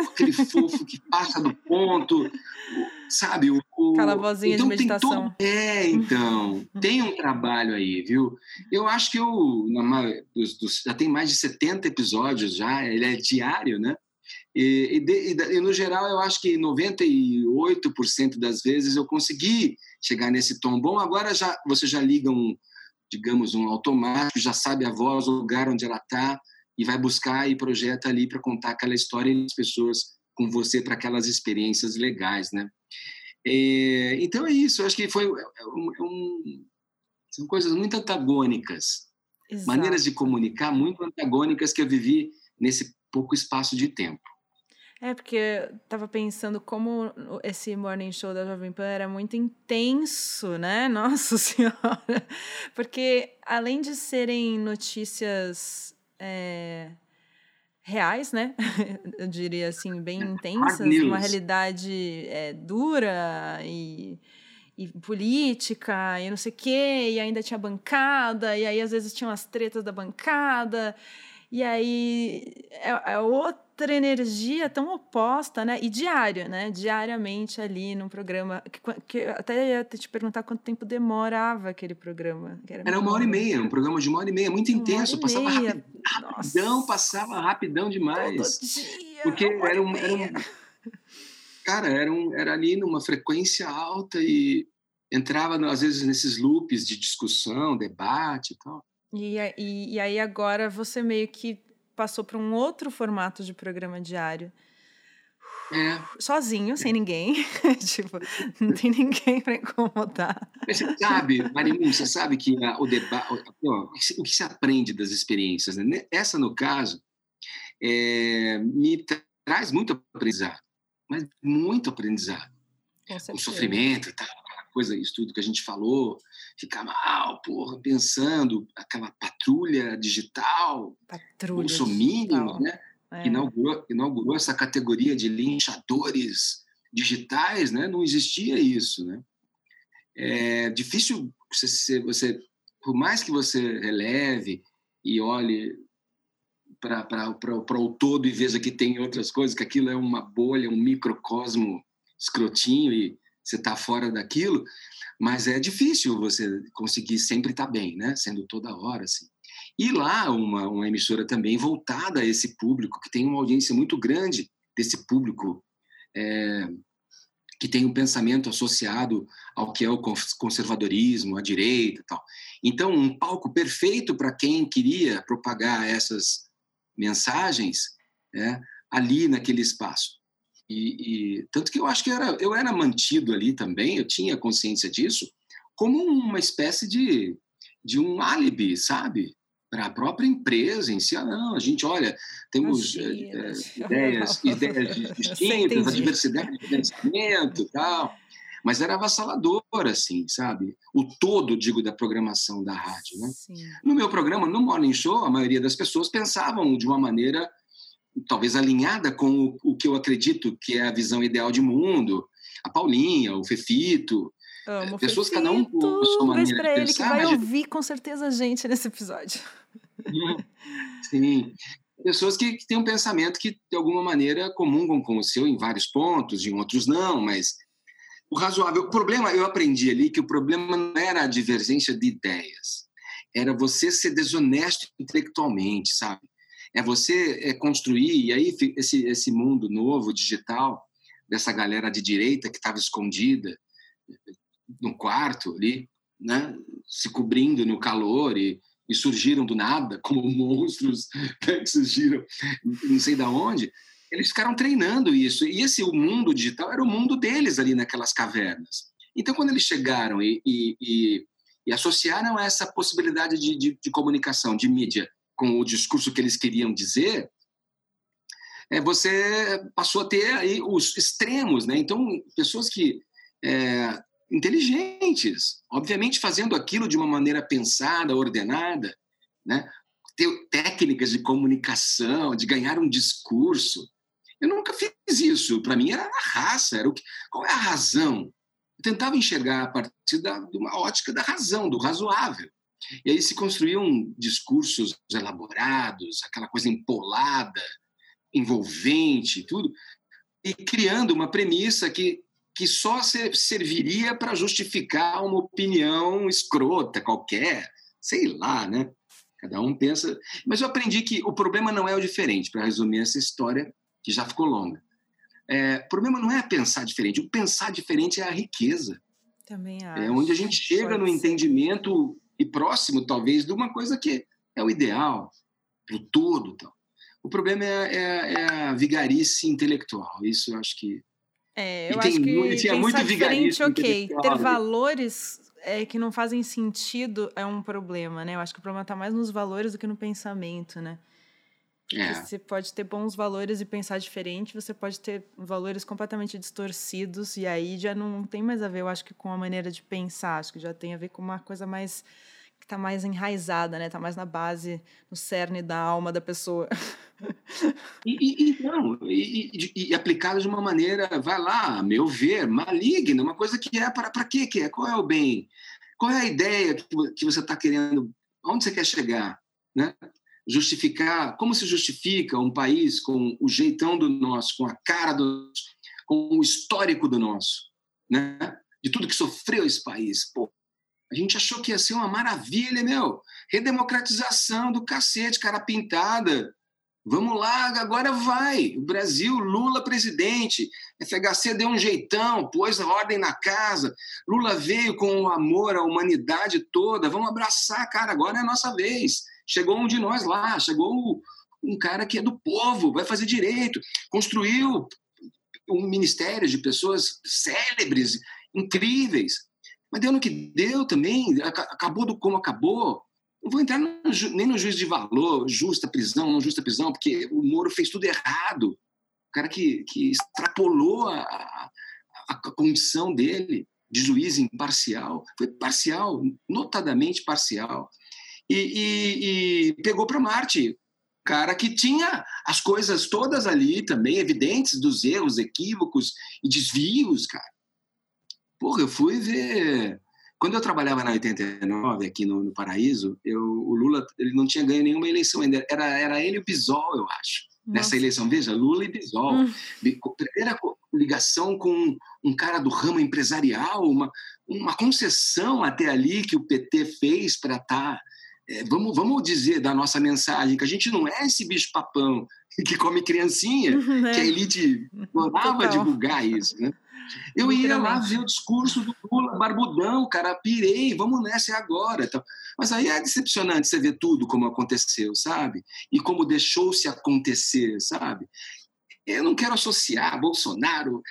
aquele fofo que passa do ponto, sabe? O, o... Aquela vozinha então, de meditação. Todo... É, então, tem um trabalho aí, viu? Eu acho que eu, na, já tem mais de 70 episódios já, ele é diário, né? E, e, de, e, no geral, eu acho que 98% das vezes eu consegui chegar nesse tom bom. Agora já você já liga um, digamos, um automático, já sabe a voz, o lugar onde ela está e vai buscar e projeta ali para contar aquela história e as pessoas com você para aquelas experiências legais, né? É, então é isso. Eu acho que foi é, é um, é um, são coisas muito antagônicas, Exato. maneiras de comunicar muito antagônicas que eu vivi nesse pouco espaço de tempo. É, porque eu tava pensando como esse morning show da Jovem Pan era muito intenso, né? [laughs] Nossa Senhora! Porque além de serem notícias é, reais, né? [laughs] Eu diria assim, bem [laughs] intensas, uma realidade é, dura e, e, política e não sei o quê, e ainda tinha bancada, e aí às vezes tinham as tretas da bancada. E aí é, é, outra energia tão oposta, né? E diário, né? Diariamente ali num programa. Que, que até ia te perguntar quanto tempo demorava aquele programa. Era, era uma hora e meia, um programa de uma hora e meia, muito uma intenso. Passava rapidão, rapidão passava rapidão demais. Dia, porque era um, era um. Cara, era, um, era ali numa frequência alta e entrava, às vezes, nesses loops de discussão, debate e tal. E, e, e aí agora você meio que passou para um outro formato de programa diário. É. Sozinho, sem ninguém. [laughs] tipo, não tem ninguém para incomodar. Mas você sabe, Marimun, você sabe que a, o debate. O que se aprende das experiências? Né? Essa, no caso, é, me traz muito aprendizado. Mas muito aprendizado. O sofrimento e tal coisa, isso tudo que a gente falou, ficar mal, porra, pensando, aquela patrulha digital, patrulha bolsominion, né? É. Inaugurou, inaugurou essa categoria de linchadores digitais, né? Não existia isso, né? É difícil você, você por mais que você releve e olhe para o todo e veja que tem outras coisas, que aquilo é uma bolha, um microcosmo escrotinho e você está fora daquilo, mas é difícil você conseguir sempre estar tá bem, né? Sendo toda hora assim. E lá uma, uma emissora também voltada a esse público que tem uma audiência muito grande desse público é, que tem um pensamento associado ao que é o conservadorismo, a direita, e tal. Então um palco perfeito para quem queria propagar essas mensagens, é, ali naquele espaço. E, e, tanto que eu acho que eu era, eu era mantido ali também, eu tinha consciência disso, como uma espécie de, de um álibi, sabe? para a própria empresa em si. Ah, não, a gente, olha, temos é, ideias, [laughs] ideias distintas, a diversidade de pensamento e tal. Mas era avassalador, assim, sabe? O todo, digo, da programação da rádio, né? Sim. No meu programa, no Morning Show, a maioria das pessoas pensavam de uma maneira talvez alinhada com o, o que eu acredito que é a visão ideal de mundo. A Paulinha, o Fefito, Amo pessoas Fefito. cada um com a sua maneira de ele, pensar. Que vai ouvir com certeza a gente nesse episódio. Sim. Pessoas que, que têm um pensamento que, de alguma maneira, comungam com o seu em vários pontos, em outros não, mas o razoável. O problema, eu aprendi ali que o problema não era a divergência de ideias, era você ser desonesto intelectualmente, sabe? É você é, construir, e aí esse, esse mundo novo, digital, dessa galera de direita que estava escondida no quarto ali, né? se cobrindo no calor e, e surgiram do nada, como [laughs] monstros né, que surgiram não sei de onde, eles ficaram treinando isso. E esse o mundo digital era o mundo deles ali naquelas cavernas. Então, quando eles chegaram e, e, e, e associaram essa possibilidade de, de, de, comunicação, de mídia, com o discurso que eles queriam dizer, é, você passou a ter aí os extremos. Né? Então, pessoas que é, inteligentes, obviamente fazendo aquilo de uma maneira pensada, ordenada, né? ter técnicas de comunicação, de ganhar um discurso. Eu nunca fiz isso. Para mim era a raça, era o que, qual é a razão? Eu tentava enxergar a partir da, de uma ótica da razão, do razoável. E aí se construíam discursos elaborados, aquela coisa empolada, envolvente, tudo, e criando uma premissa que que só serviria para justificar uma opinião escrota qualquer, sei lá, né? Cada um pensa. Mas eu aprendi que o problema não é o diferente, para resumir essa história que já ficou longa. É, o problema não é pensar diferente, o pensar diferente é a riqueza. Também acho. É onde a gente chega no entendimento e próximo, talvez, de uma coisa que é o ideal, para o todo. O problema é, é, é a vigarice intelectual. Isso eu acho que é, eu acho que tinha muito diferente, ok. Ter né? valores é, que não fazem sentido é um problema, né? Eu acho que o problema está mais nos valores do que no pensamento, né? É. Você pode ter bons valores e pensar diferente, você pode ter valores completamente distorcidos, e aí já não tem mais a ver, eu acho que com a maneira de pensar, acho que já tem a ver com uma coisa mais que está mais enraizada, né? Está mais na base, no cerne da alma da pessoa. E, e, não, e, e, aplicado de uma maneira, vai lá, a meu ver, maligna, uma coisa que é para para quê que é? Qual é o bem? Qual é a ideia que, que você está querendo? Onde você quer chegar? Né? Justificar, como se justifica um país com o jeitão do nosso, com a cara do com o histórico do nosso, né? De tudo que sofreu esse país. Pô, a gente achou que ia ser uma maravilha, meu. Redemocratização do cacete, cara pintada Vamos lá, agora vai. O Brasil, Lula presidente. FHC deu um jeitão, pôs ordem na casa. Lula veio com o amor à humanidade toda. Vamos abraçar, cara. Agora é a nossa vez. Chegou um de nós lá, chegou um cara que é do povo, vai fazer direito. Construiu um ministério de pessoas célebres, incríveis. Mas deu no que deu também, acabou do como acabou. Não vou entrar no, nem no juízo de valor, justa prisão, não justa prisão, porque o Moro fez tudo errado. O cara que, que extrapolou a, a, a condição dele de juiz imparcial, foi parcial, notadamente parcial. E, e, e pegou para Marte, cara que tinha as coisas todas ali também evidentes dos erros, equívocos e desvios, cara. Porra, eu fui ver quando eu trabalhava na 89, aqui no, no Paraíso, eu, o Lula ele não tinha ganho nenhuma eleição ainda. Era, era ele e o Bisol, eu acho, Nossa. nessa eleição. Veja, Lula e Bisol. Hum. Primeira ligação com um cara do ramo empresarial, uma, uma concessão até ali que o PT fez para estar. Tá, é, vamos, vamos dizer da nossa mensagem que a gente não é esse bicho-papão [laughs] que come criancinha, uhum, [laughs] que a elite adorava divulgar isso. Né? Eu ia lá ver o discurso do Lula, barbudão, cara, pirei, vamos nessa, agora. Então, mas aí é decepcionante você ver tudo como aconteceu, sabe? E como deixou-se acontecer, sabe? Eu não quero associar Bolsonaro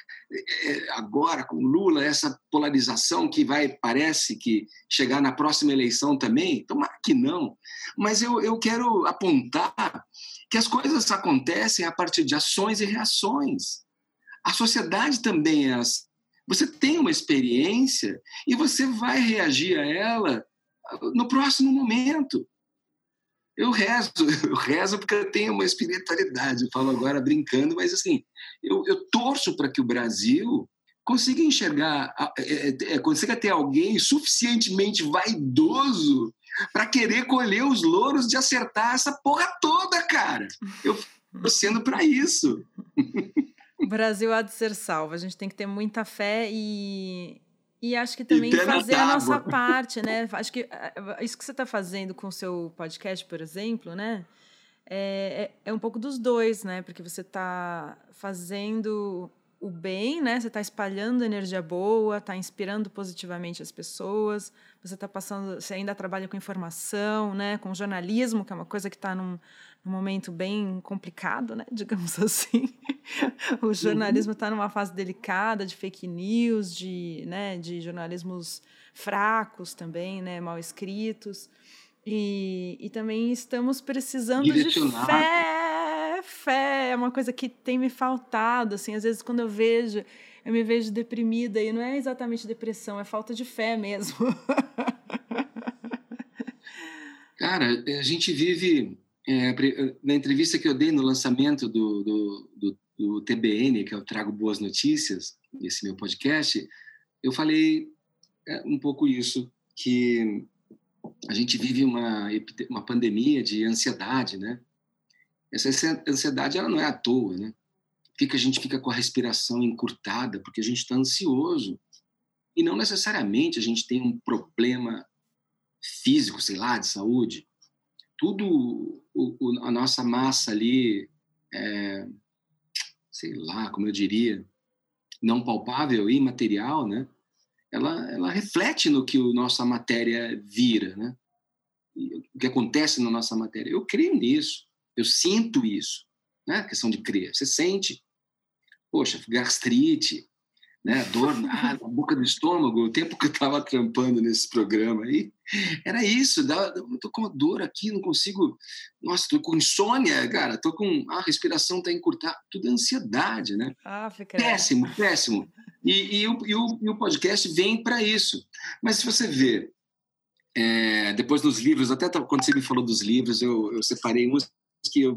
é, agora com Lula, essa polarização que vai, parece que chegar na próxima eleição também, tomara que não. Mas eu, eu quero apontar que as coisas acontecem a partir de ações e reações. A sociedade também é assim. Você tem uma experiência e você vai reagir a ela no próximo momento. Eu rezo, [laughs] eu rezo porque eu tenho uma espiritualidade. Eu falo agora brincando, mas assim, eu, eu torço para que o Brasil consiga enxergar, é, é, é, consiga ter alguém suficientemente vaidoso para querer colher os louros de acertar essa porra toda, cara. Eu estou sendo para isso. [laughs] O Brasil há de ser salvo. A gente tem que ter muita fé e, e acho que também fazer a nossa [laughs] parte, né? Acho que eh, eh, isso que você está fazendo com o seu podcast, por exemplo, né? É, é, é um pouco dos dois, né? Porque você está fazendo o bem, né? Você está espalhando energia boa, está inspirando positivamente as pessoas. Você está passando, você ainda trabalha com informação, né? Com jornalismo, que é uma coisa que está num, num momento bem complicado, né? [laughs] Digamos assim. o jornalismo está numa fase delicada de fake news, de, né, de jornalismos fracos também, né? Mal escritos. E, e também estamos precisando de fé. Fé é uma coisa que tem me faltado, assim, às vezes quando eu vejo, eu me vejo deprimida e não é exatamente depressão, é falta de fé mesmo. [laughs] Cara, a gente vive é, na entrevista que eu dei no lançamento do, do, do, do, TBN, que eu trago boas notícias, esse meu podcast, eu falei é, um pouco isso, que a gente vive uma, uma pandemia de ansiedade, né? Essa ansiedade ela não é à toa, né? Que a gente fica com a respiração encurtada? Porque a gente está ansioso. E não necessariamente a gente tem um problema físico, sei lá, de saúde tudo o, o, a nossa massa ali, é, sei lá, como eu diria, não palpável, imaterial, né? Ela, ela reflete no que a nossa matéria vira, né? o que acontece na nossa matéria. Eu creio nisso, eu sinto isso, né? A questão de crer. Você sente, poxa, gastrite, né? Dor na, [laughs] boca do estômago, o tempo que eu estava trampando nesse programa aí, era isso, dá, eu tô com uma dor aqui, não consigo, nossa, tô com insônia, cara, tô com, a respiração tá encurtada, tudo é ansiedade, né? Ah, fica... Péssimo, péssimo. E, e, o, e, o, e o podcast vem para isso. Mas se você vê, é, depois dos livros, até quando você me falou dos livros, eu, eu separei uns que eu,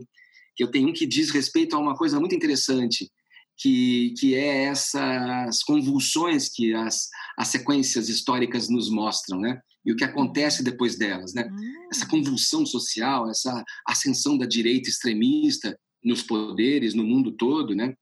que eu tenho um que diz respeito a uma coisa muito interessante, que, que é essas convulsões que as, as sequências históricas nos mostram, né? E o que acontece depois delas, né? Hum. Essa convulsão social, essa ascensão da direita extremista nos poderes, no mundo todo, né?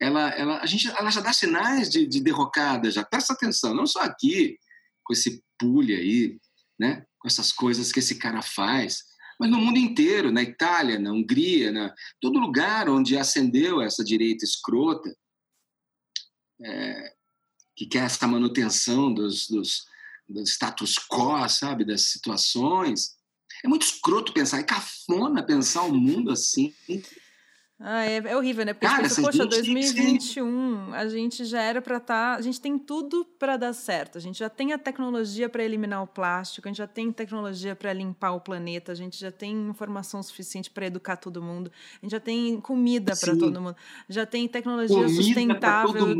Ela, ela, a gente, ela já dá sinais de, de derrocada, já presta atenção, não só aqui, com esse pulha aí, né? Com essas coisas que esse cara faz, mas no mundo inteiro, na Itália, na Hungria, na todo lugar onde ascendeu essa direita escrota, é, que quer essa manutenção dos, dos, do status quo, sabe, das situações. É muito escroto pensar, é cafona pensar o mundo assim. Ah, é, é horrível, né? Porque Cara, pensa, poxa, 2021, a gente já era para estar. Tá, a gente tem tudo para dar certo. A gente já tem a tecnologia para eliminar o plástico, a gente já tem tecnologia para limpar o planeta, a gente já tem informação suficiente para educar todo mundo, a gente já tem comida para todo mundo, já tem tecnologia comida sustentável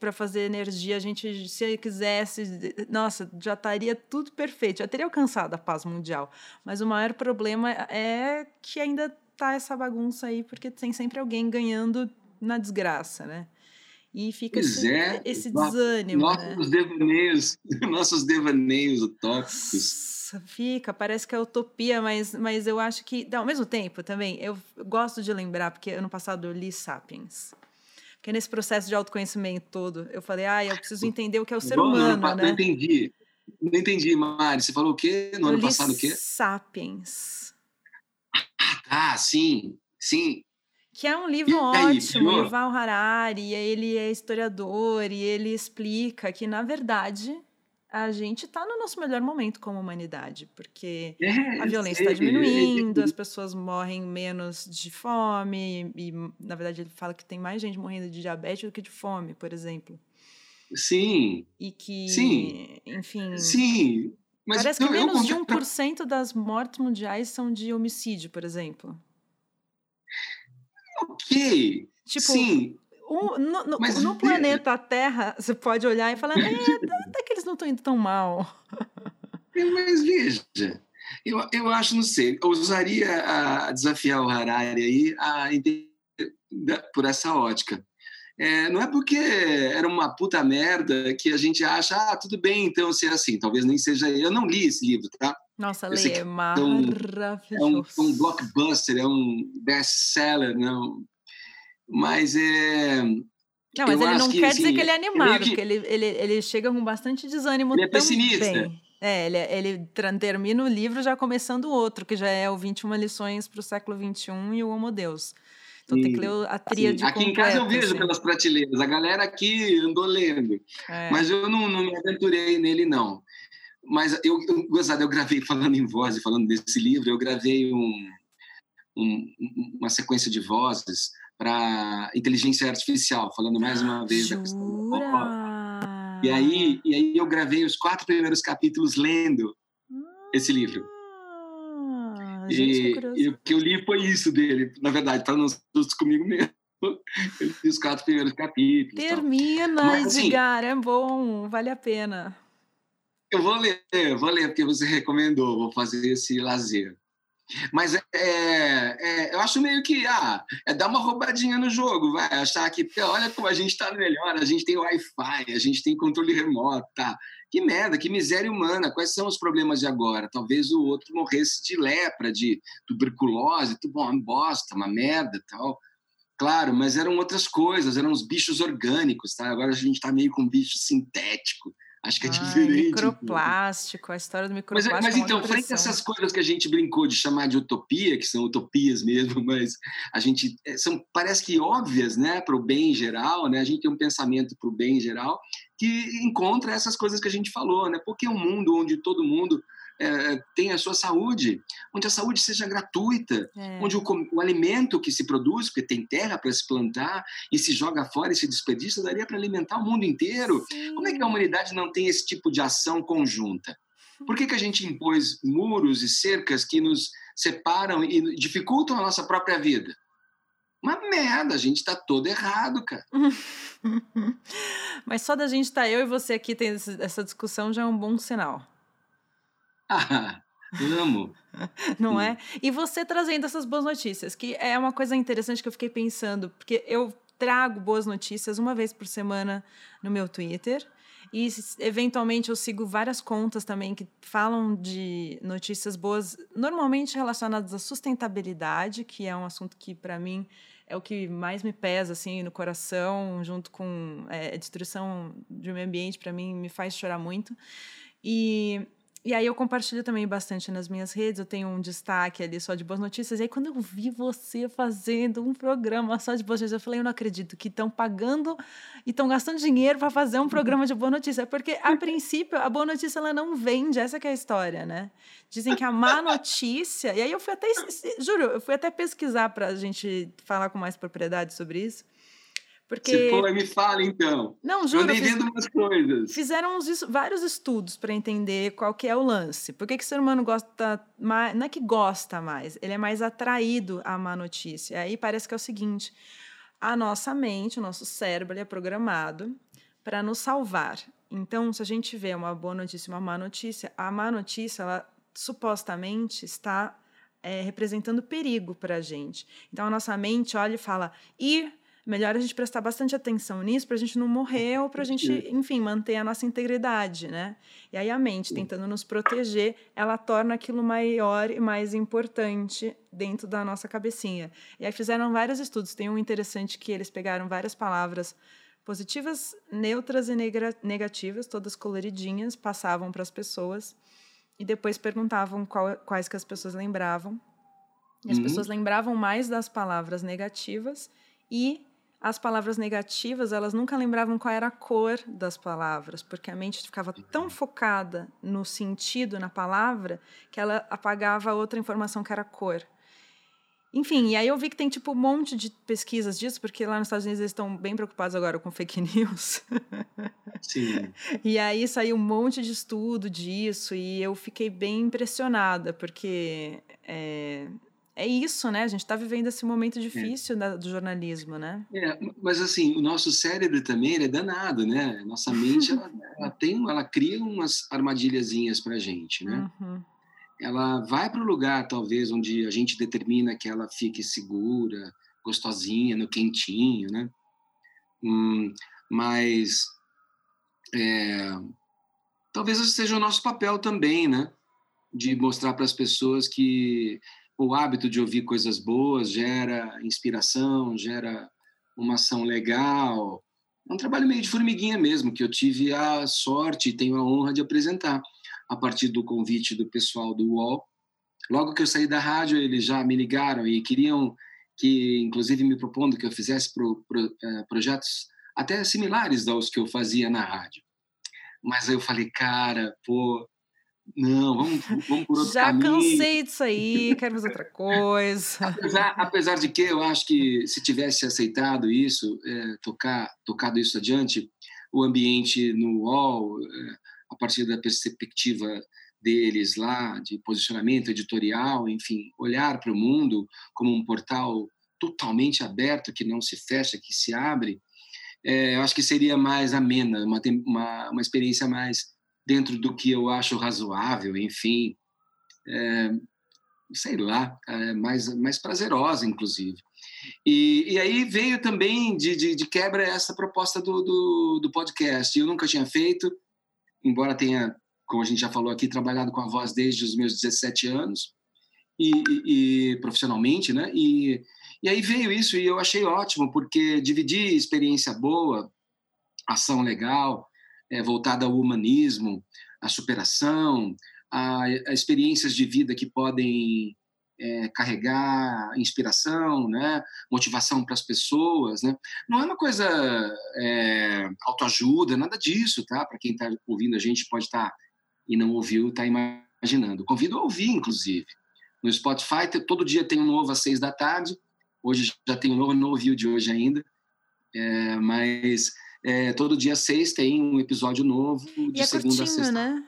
para fazer energia. A gente, se quisesse, nossa, já estaria tudo perfeito, já teria alcançado a paz mundial. Mas o maior problema é que ainda tá essa bagunça aí, porque tem sempre alguém ganhando na desgraça, né? E fica esse, é, esse desânimo. Nossos né? devaneios, [laughs] nossos devaneios utópicos. Fica, parece que é utopia, mas, mas eu acho que, ao mesmo tempo também, eu gosto de lembrar, porque ano passado eu li Sapiens. Porque nesse processo de autoconhecimento todo, eu falei, ah, eu preciso entender o que é o ser Bom, humano, não, né? Não entendi. Não entendi, Mari. Você falou o quê no eu ano passado? O quê? Sapiens. Ah, sim, sim. Que é um livro e ótimo, aí, Yuval Harari, ele é historiador e ele explica que, na verdade, a gente está no nosso melhor momento como humanidade, porque é, a violência está diminuindo, as pessoas morrem menos de fome, e na verdade ele fala que tem mais gente morrendo de diabetes do que de fome, por exemplo. Sim. E que, sim. enfim. Sim. Mas parece que menos de 1% das mortes mundiais são de homicídio, por exemplo. Ok. Tipo, sim. Um, no, no, Mas, no planeta Terra, você pode olhar e falar, é, até [laughs] que eles não estão indo tão mal. Mas veja, eu, eu acho, não sei, eu usaria a desafiar o Harari aí a entender por essa ótica. É, não é porque era uma puta merda que a gente acha, ah, tudo bem, então ser assim. Talvez nem seja. Eu não li esse livro, tá? Nossa, lê, é maravilhoso. É um, é um, blockbuster, é um best-seller, não. Mas é. Não, mas ele não que, quer assim, dizer que ele é animado, que... porque ele, ele, ele chega com bastante desânimo ele é pessimista. É, ele, ele termina o livro já começando outro, que já é o 21 lições para o século XXI e o Homo Deus. Então tem que ler a tríade Aqui em casa eu vejo assim. pelas prateleiras, a galera aqui andou lendo, é. mas eu não, não, me aventurei nele, não. Mas eu, eu, gozado, eu gravei, falando em voz e falando desse livro, eu gravei um, um, uma sequência de vozes para inteligência artificial, falando mais uma vez Jura? da questão da E aí, e aí eu gravei os quatro primeiros capítulos lendo esse livro. Gente, e, e, o que eu li foi isso dele, na verdade, para não sustos comigo mesmo. [laughs] Eu li os quatro primeiros capítulos. Termina, Mas, assim, Edgar, é bom, vale a pena. Eu vou ler, vou ler, porque você recomendou, vou fazer esse lazer. Mas é, é, eu acho meio que ah, é dar uma roubadinha no jogo, vai achar que olha como a gente está melhor, a gente tem Wi-Fi, a gente tem controle remoto, tá? Que merda, que miséria humana. Quais são os problemas de agora? Talvez o outro morresse de lepra, de tuberculose, tudo bom, uma bosta, uma merda, tal. Claro, mas eram outras coisas, eram os bichos orgânicos, tá? Agora a gente está meio com bicho sintético Acho que é diferente. Microplástico, a história do microplástico. Mas, mas é então, frente a essas coisas que a gente brincou de chamar de utopia, que são utopias mesmo, [laughs] mas a gente é, são parece que óbvias, né, para o bem geral, né? A gente tem um pensamento para o bem geral que encontra essas coisas que a gente falou, né? Porque é um mundo onde todo mundo é, tenha a sua saúde, onde a saúde seja gratuita, é. onde o, o, alimento que se produz, porque tem terra para se plantar e se joga fora e se desperdiça, daria para alimentar o mundo inteiro. Sim. Como é que a humanidade não tem esse tipo de ação conjunta? Por que, que a gente impôs muros e cercas que nos separam e dificultam a nossa própria vida? Uma merda, a gente está todo errado, cara. [laughs] Mas só da gente estar tá, eu e você aqui tendo essa discussão já é um bom sinal. Ah, [laughs] amo. [laughs] Não é? E você trazendo essas boas notícias, que é uma coisa interessante que eu fiquei pensando, porque eu trago boas notícias uma vez por semana no meu Twitter. E eventualmente eu sigo várias contas também que falam de notícias boas, normalmente relacionadas à sustentabilidade, que é um assunto que para mim é o que mais me pesa assim no coração, junto com é, a destruição do meio ambiente para mim me faz chorar muito. E e aí eu compartilho também bastante nas minhas redes, eu tenho um destaque ali só de boas notícias. E aí quando eu vi você fazendo um programa só de boas notícias, eu falei, eu não acredito que estão pagando e estão gastando dinheiro para fazer um programa de boa notícia. Porque, a princípio, a boa notícia ela não vende, essa é a história, né? Dizem que a má [laughs] notícia... E aí eu fui até, juro, eu fui até pesquisar para a gente falar com mais propriedade sobre isso. Porque... Se for, me fala então. Não, juro. Eu vendo umas coisas. Fizeram uns, vários estudos para entender qual que é o lance. Por que, que o ser humano gosta mais... Não é que gosta mais, ele é mais atraído à má notícia. Aí parece que é o seguinte, a nossa mente, o nosso cérebro, ele é programado para nos salvar. Então, se a gente vê uma boa notícia e uma má notícia, a má notícia, ela supostamente está é, representando perigo para a gente. Então, a nossa mente olha e fala... E melhor a gente prestar bastante atenção nisso para a gente não morrer ou para a gente, enfim, manter a nossa integridade, né? E aí a mente, tentando nos proteger, ela torna aquilo maior e mais importante dentro da nossa cabecinha. E aí fizeram vários estudos. Tem um interessante que eles pegaram várias palavras positivas, neutras e negativas, todas coloridinhas, passavam para as pessoas e depois perguntavam qual, quais que as pessoas lembravam. E as uhum. pessoas lembravam mais das palavras negativas e as palavras negativas, elas nunca lembravam qual era a cor das palavras, porque a mente ficava tão uhum. focada no sentido, na palavra, que ela apagava outra informação que era a cor. Enfim, e aí eu vi que tem tipo um monte de pesquisas disso, porque lá nos Estados Unidos eles estão bem preocupados agora com fake [laughs] news. Sim. e aí saiu um monte de estudo disso e eu fiquei bem impressionada, porque é, é isso, né? A gente está vivendo esse momento difícil é. da, do jornalismo, né? É, mas assim, o nosso cérebro também é danado, né? Nossa mente, ela, [laughs] ela, tem, ela cria umas armadilhazinhas para a gente, né? Uhum. Ela vai para o lugar, talvez, onde a gente determina que ela fique segura, gostosinha, no quentinho, né? Hum, mas é, talvez esse seja o nosso papel também, né? De mostrar para as pessoas que o hábito de ouvir coisas boas gera inspiração, gera uma ação legal. É um trabalho meio de formiguinha mesmo, que eu tive a sorte e tenho a honra de apresentar a partir do convite do pessoal do UOL. Logo que eu saí da rádio, eles já me ligaram e queriam que, inclusive, me propondo que eu fizesse pro, pro, uh, projetos até similares aos que eu fazia na rádio. Mas eu falei, cara, pô, não, vamos, vamos por outro Já caminho. cansei disso aí, quero fazer outra coisa. apesar, apesar de que eu acho que se tivesse aceitado isso, é, tocar, tocado isso adiante, o ambiente no UOL, é, a partir da perspectiva deles lá, de posicionamento editorial, enfim, olhar para o mundo como um portal totalmente aberto, que não se fecha, que se abre, é, eu acho que seria mais amena, uma, uma, uma experiência mais dentro do que eu acho razoável, enfim, é, sei lá, é mais, mais prazerosa, inclusive. E, e aí veio também de, de, de quebra essa proposta do, do, do, podcast. Eu nunca tinha feito, embora tenha, como a gente já falou aqui, trabalhado com a voz desde os meus 17 anos, e, e, e profissionalmente, né? E, e aí veio isso e eu achei ótimo, porque dividir experiência boa, ação legal, é, voltada ao humanismo, à superação, a, a, experiências de vida que podem é, carregar inspiração, né, motivação para as pessoas, né? Não é uma coisa é, autoajuda, nada disso, tá? Para quem está ouvindo a gente pode estar tá, e não ouviu, está imaginando. Convido a ouvir, inclusive. No Spotify, todo dia tem um novo às seis da tarde. Hoje já tem um novo, não ouviu de hoje ainda. É, mas é, todo dia seis tem um episódio novo, de é segunda curtinho, a sexta. Né?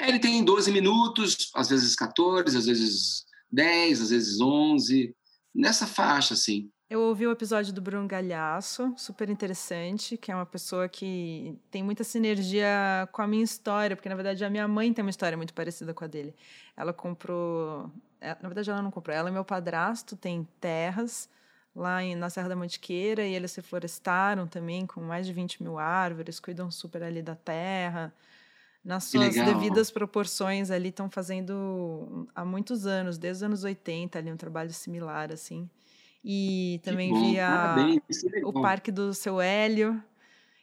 É, ele tem 12 minutos, às vezes 14, às vezes 10, às vezes 11, nessa faixa, assim. Eu ouvi o episódio do Bruno Galhaço, super interessante, que é uma pessoa que tem muita sinergia com a minha história, porque na verdade a minha mãe tem uma história muito parecida com a dele. Ela comprou, é, na verdade ela não comprou, ela é meu padrasto, tem terras lá em, na Serra da Mantiqueira e eles se florestaram também com mais de 20 mil árvores, cuidam super ali da terra. Nas suas devidas proporções ali estão fazendo há muitos anos, desde os anos 80 ali um trabalho similar assim. E também via o Parque do Seu Hélio.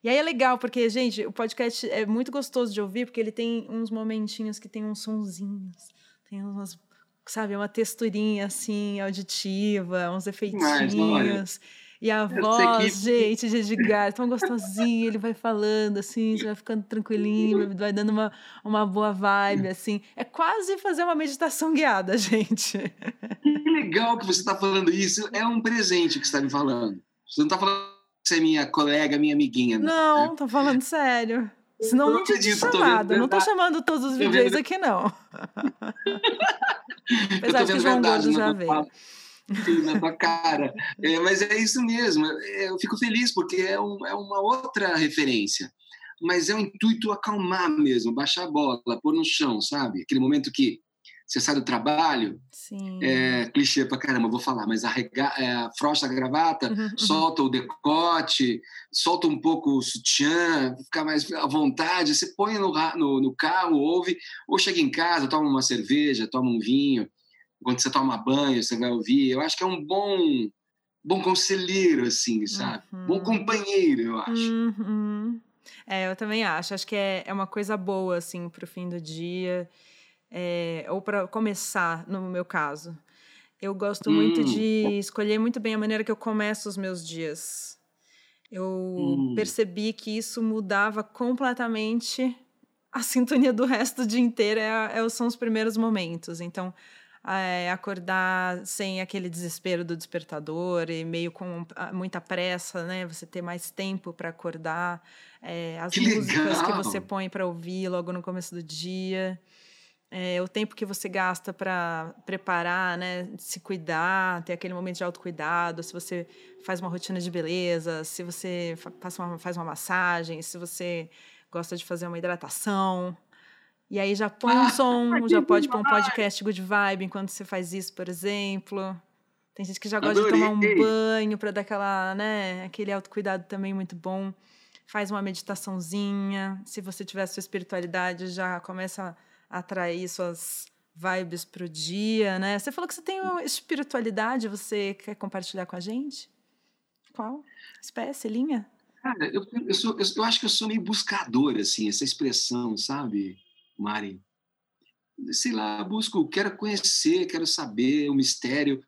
E aí é legal, porque, gente, o podcast é muito gostoso de ouvir, porque ele tem uns momentinhos que tem uns sonzinhos, tem umas sabe, uma texturinha assim, auditiva, uns efeitinhos. e a voz, que... gente, de Edgar, tão gostosinho, ele vai falando assim, você vai ficando tranquilinho, vai dando uma, uma boa vibe, assim. É quase fazer uma meditação guiada, [laughs] gente. Que legal que você está falando isso. É um presente que você está me falando. Você não está falando que você é minha colega, minha amiguinha. Não, não tô falando sério. Senão não, não tinha te chamado. Não tô chamando todos os VJs aqui, não. [laughs] [laughs] Apesar de que o João Gordo já veio. na tua [laughs] cara. É, mas é isso mesmo. É, eu fico feliz porque é, um, é uma outra referência. Mas é um intuito acalmar mesmo, baixar a bola, pôr no chão, sabe? Aquele momento que você sai do trabalho, Sim. é clichê pra caramba, vou falar, mas arrega, é, afrouxa a gravata, uhum, uhum. solta o decote, solta um pouco o sutiã, fica mais à vontade, você põe no, no, no carro, ouve, ou chega em casa, toma uma cerveja, toma um vinho, quando você toma banho, você vai ouvir. Eu acho que é um bom bom conselheiro, assim, sabe? Uhum. Bom companheiro, eu acho. Uhum. É, eu também acho. Acho que é, é uma coisa boa, assim, pro fim do dia é, ou para começar, no meu caso. Eu gosto hum. muito de escolher muito bem a maneira que eu começo os meus dias. Eu hum. percebi que isso mudava completamente a sintonia do resto do dia inteiro, é, é, são os primeiros momentos. Então, é, acordar sem aquele desespero do despertador e meio com muita pressa, né? Você ter mais tempo para acordar, é, as que músicas legal. que você põe para ouvir logo no começo do dia. É, o tempo que você gasta para preparar, né, se cuidar, ter aquele momento de autocuidado, se você faz uma rotina de beleza, se você faz uma, faz uma massagem, se você gosta de fazer uma hidratação. E aí já põe um ah, som, [laughs] já pode pôr um podcast good vibe enquanto você faz isso, por exemplo. Tem gente que já gosta Adorei. de tomar um banho para dar aquela, né, aquele autocuidado também muito bom. Faz uma meditaçãozinha. Se você tiver sua espiritualidade, já começa a atrair suas vibes pro dia, né? Você falou que você tem uma espiritualidade, você quer compartilhar com a gente? Qual espécie, linha? Cara, eu, eu, sou, eu, eu acho que eu sou meio buscador, assim, essa expressão, sabe? Mari. Sei lá, busco, quero conhecer, quero saber o mistério,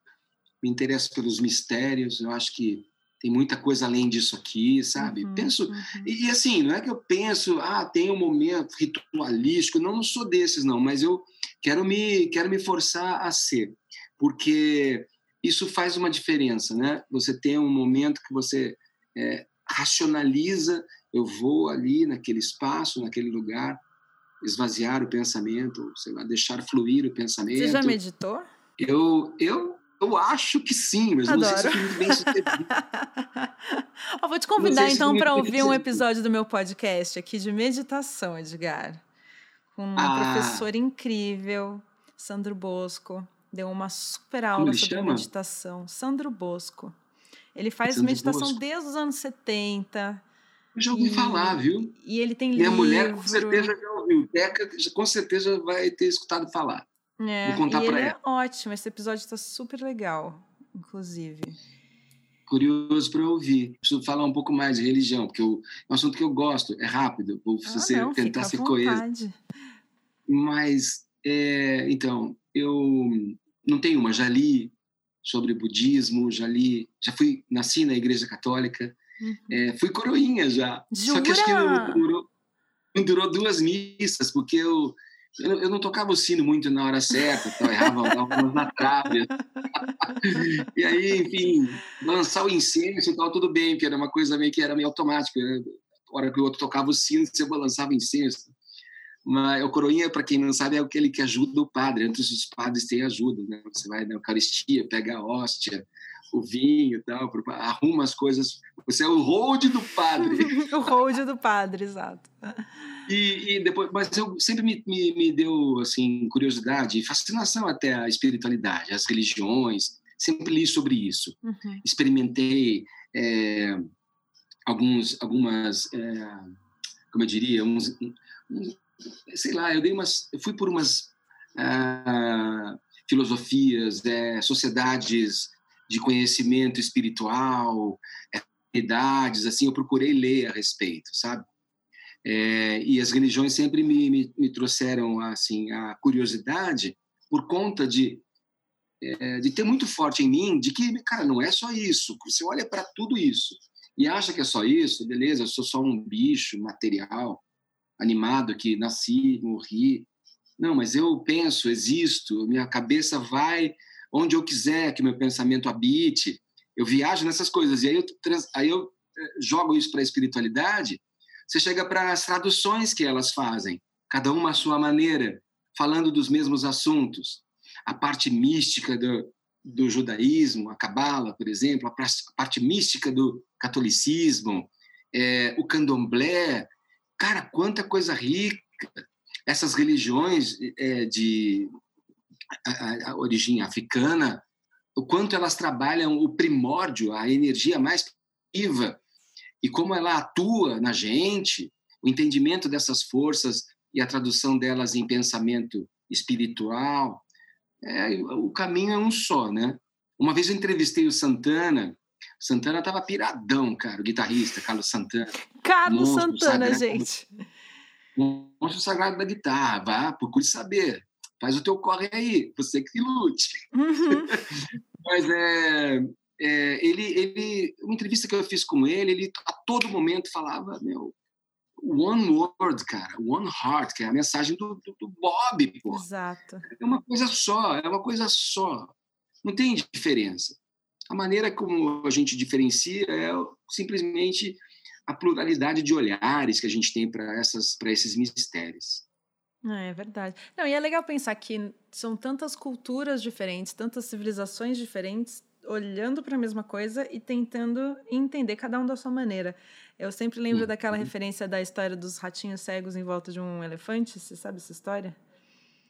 me interesso pelos mistérios, eu acho que tem muita coisa além disso aqui, sabe? Uhum, penso, uhum. E, assim, não é que eu penso, ah, tem um momento ritualístico, não, não sou desses, não, mas eu quero me, quero me forçar a ser, porque isso faz uma diferença, né? Você tem um momento que você é, racionaliza, eu vou ali naquele espaço, naquele lugar, esvaziar o pensamento, sei lá, deixar fluir o pensamento. Você já meditou? Eu, eu, eu acho que sim, mas Adoro. não sei se fui muito bem sucedido. [laughs] eu vou te convidar então para ouvir um episódio do meu podcast aqui de meditação, Edgar, com um ah. professor incrível, Sandro Bosco. Deu uma super aula sobre chama? meditação. Sandro Bosco. Ele faz Sandro meditação Bosco. desde os anos 70. Eu já ouvi e, falar, viu? E ele tem Minha livro. mulher com certeza já ouviu. Teca com certeza vai ter escutado falar. É, Vou contar para ela. é ótimo. Esse episódio está super legal, inclusive. Curioso para ouvir. Preciso falar um pouco mais de religião, porque eu, é um assunto que eu gosto. É rápido. Vou ah, você não, tentar ser coeso. Mas, é, então, eu não tenho uma. Já li sobre budismo, já li, já fui, nasci na Igreja Católica, uhum. é, fui coroinha já. Jura? Só que acho que não durou, não durou duas missas, porque eu, eu, eu, não tocava o sino muito na hora certa, então, errava [laughs] algumas na trave. e aí, enfim, lançar o incenso e tal, tudo bem, porque era uma coisa meio que era meio automática. Né? A hora que o outro tocava o sino, você balançava o incenso. Mas o coroinha, para quem não sabe, é aquele que ajuda o padre. Antes os padres têm ajuda, né? Você vai na Eucaristia, pega a hóstia, o vinho e tal, arruma as coisas. Você é o hold do padre. [laughs] o hold do padre, exato. E, e, depois, mas eu sempre me, me, me deu assim curiosidade, fascinação até a espiritualidade, as religiões. Sempre li sobre isso. Uhum. Experimentei é, alguns, algumas, é, como eu diria, uns, uns sei lá, eu dei umas, eu fui por umas ah, filosofias, é, sociedades de conhecimento espiritual, idades, assim, eu procurei ler a respeito, sabe? É, e as religiões sempre me, me, me, trouxeram assim a curiosidade por conta de é, de ter muito forte em mim de que cara não é só isso você olha para tudo isso e acha que é só isso beleza eu sou só um bicho material animado que nasci, morri. Não, mas eu penso, existo, minha cabeça vai onde eu quiser que meu pensamento habite. Eu viajo nessas coisas. E aí eu, aí eu eh, jogo isso para a espiritualidade. Você chega para as traduções que elas fazem, cada uma à sua maneira, falando dos mesmos assuntos. A parte mística do, do judaísmo, a cabala, por exemplo, a parte mística do catolicismo, é, o candomblé, Cara, quanta coisa rica! Essas religiões é, de a, a origem africana, o quanto elas trabalham o primórdio, a energia mais viva, e como ela atua na gente, o entendimento dessas forças e a tradução delas em pensamento espiritual. É, o caminho é um só, né? Uma vez eu entrevistei o Santana, Santana tava piradão, cara, o guitarrista, Carlos Santana. Carlos Santana, sagrado, gente. Monstro sagrado da guitarra, vá, procure saber. faz o teu corre aí, você que lute. Uhum. [laughs] Mas é, é, ele, ele, uma entrevista que eu fiz com ele, ele a todo momento falava, meu, one word, cara, one heart, que é a mensagem do, do, do Bob, pô. Exato. É uma coisa só, é uma coisa só. Não tem diferença. A maneira como a gente diferencia é simplesmente a pluralidade de olhares que a gente tem para esses mistérios. É, é verdade. Não, e é legal pensar que são tantas culturas diferentes, tantas civilizações diferentes, olhando para a mesma coisa e tentando entender cada um da sua maneira. Eu sempre lembro uhum. daquela referência da história dos ratinhos cegos em volta de um elefante. Você sabe essa história?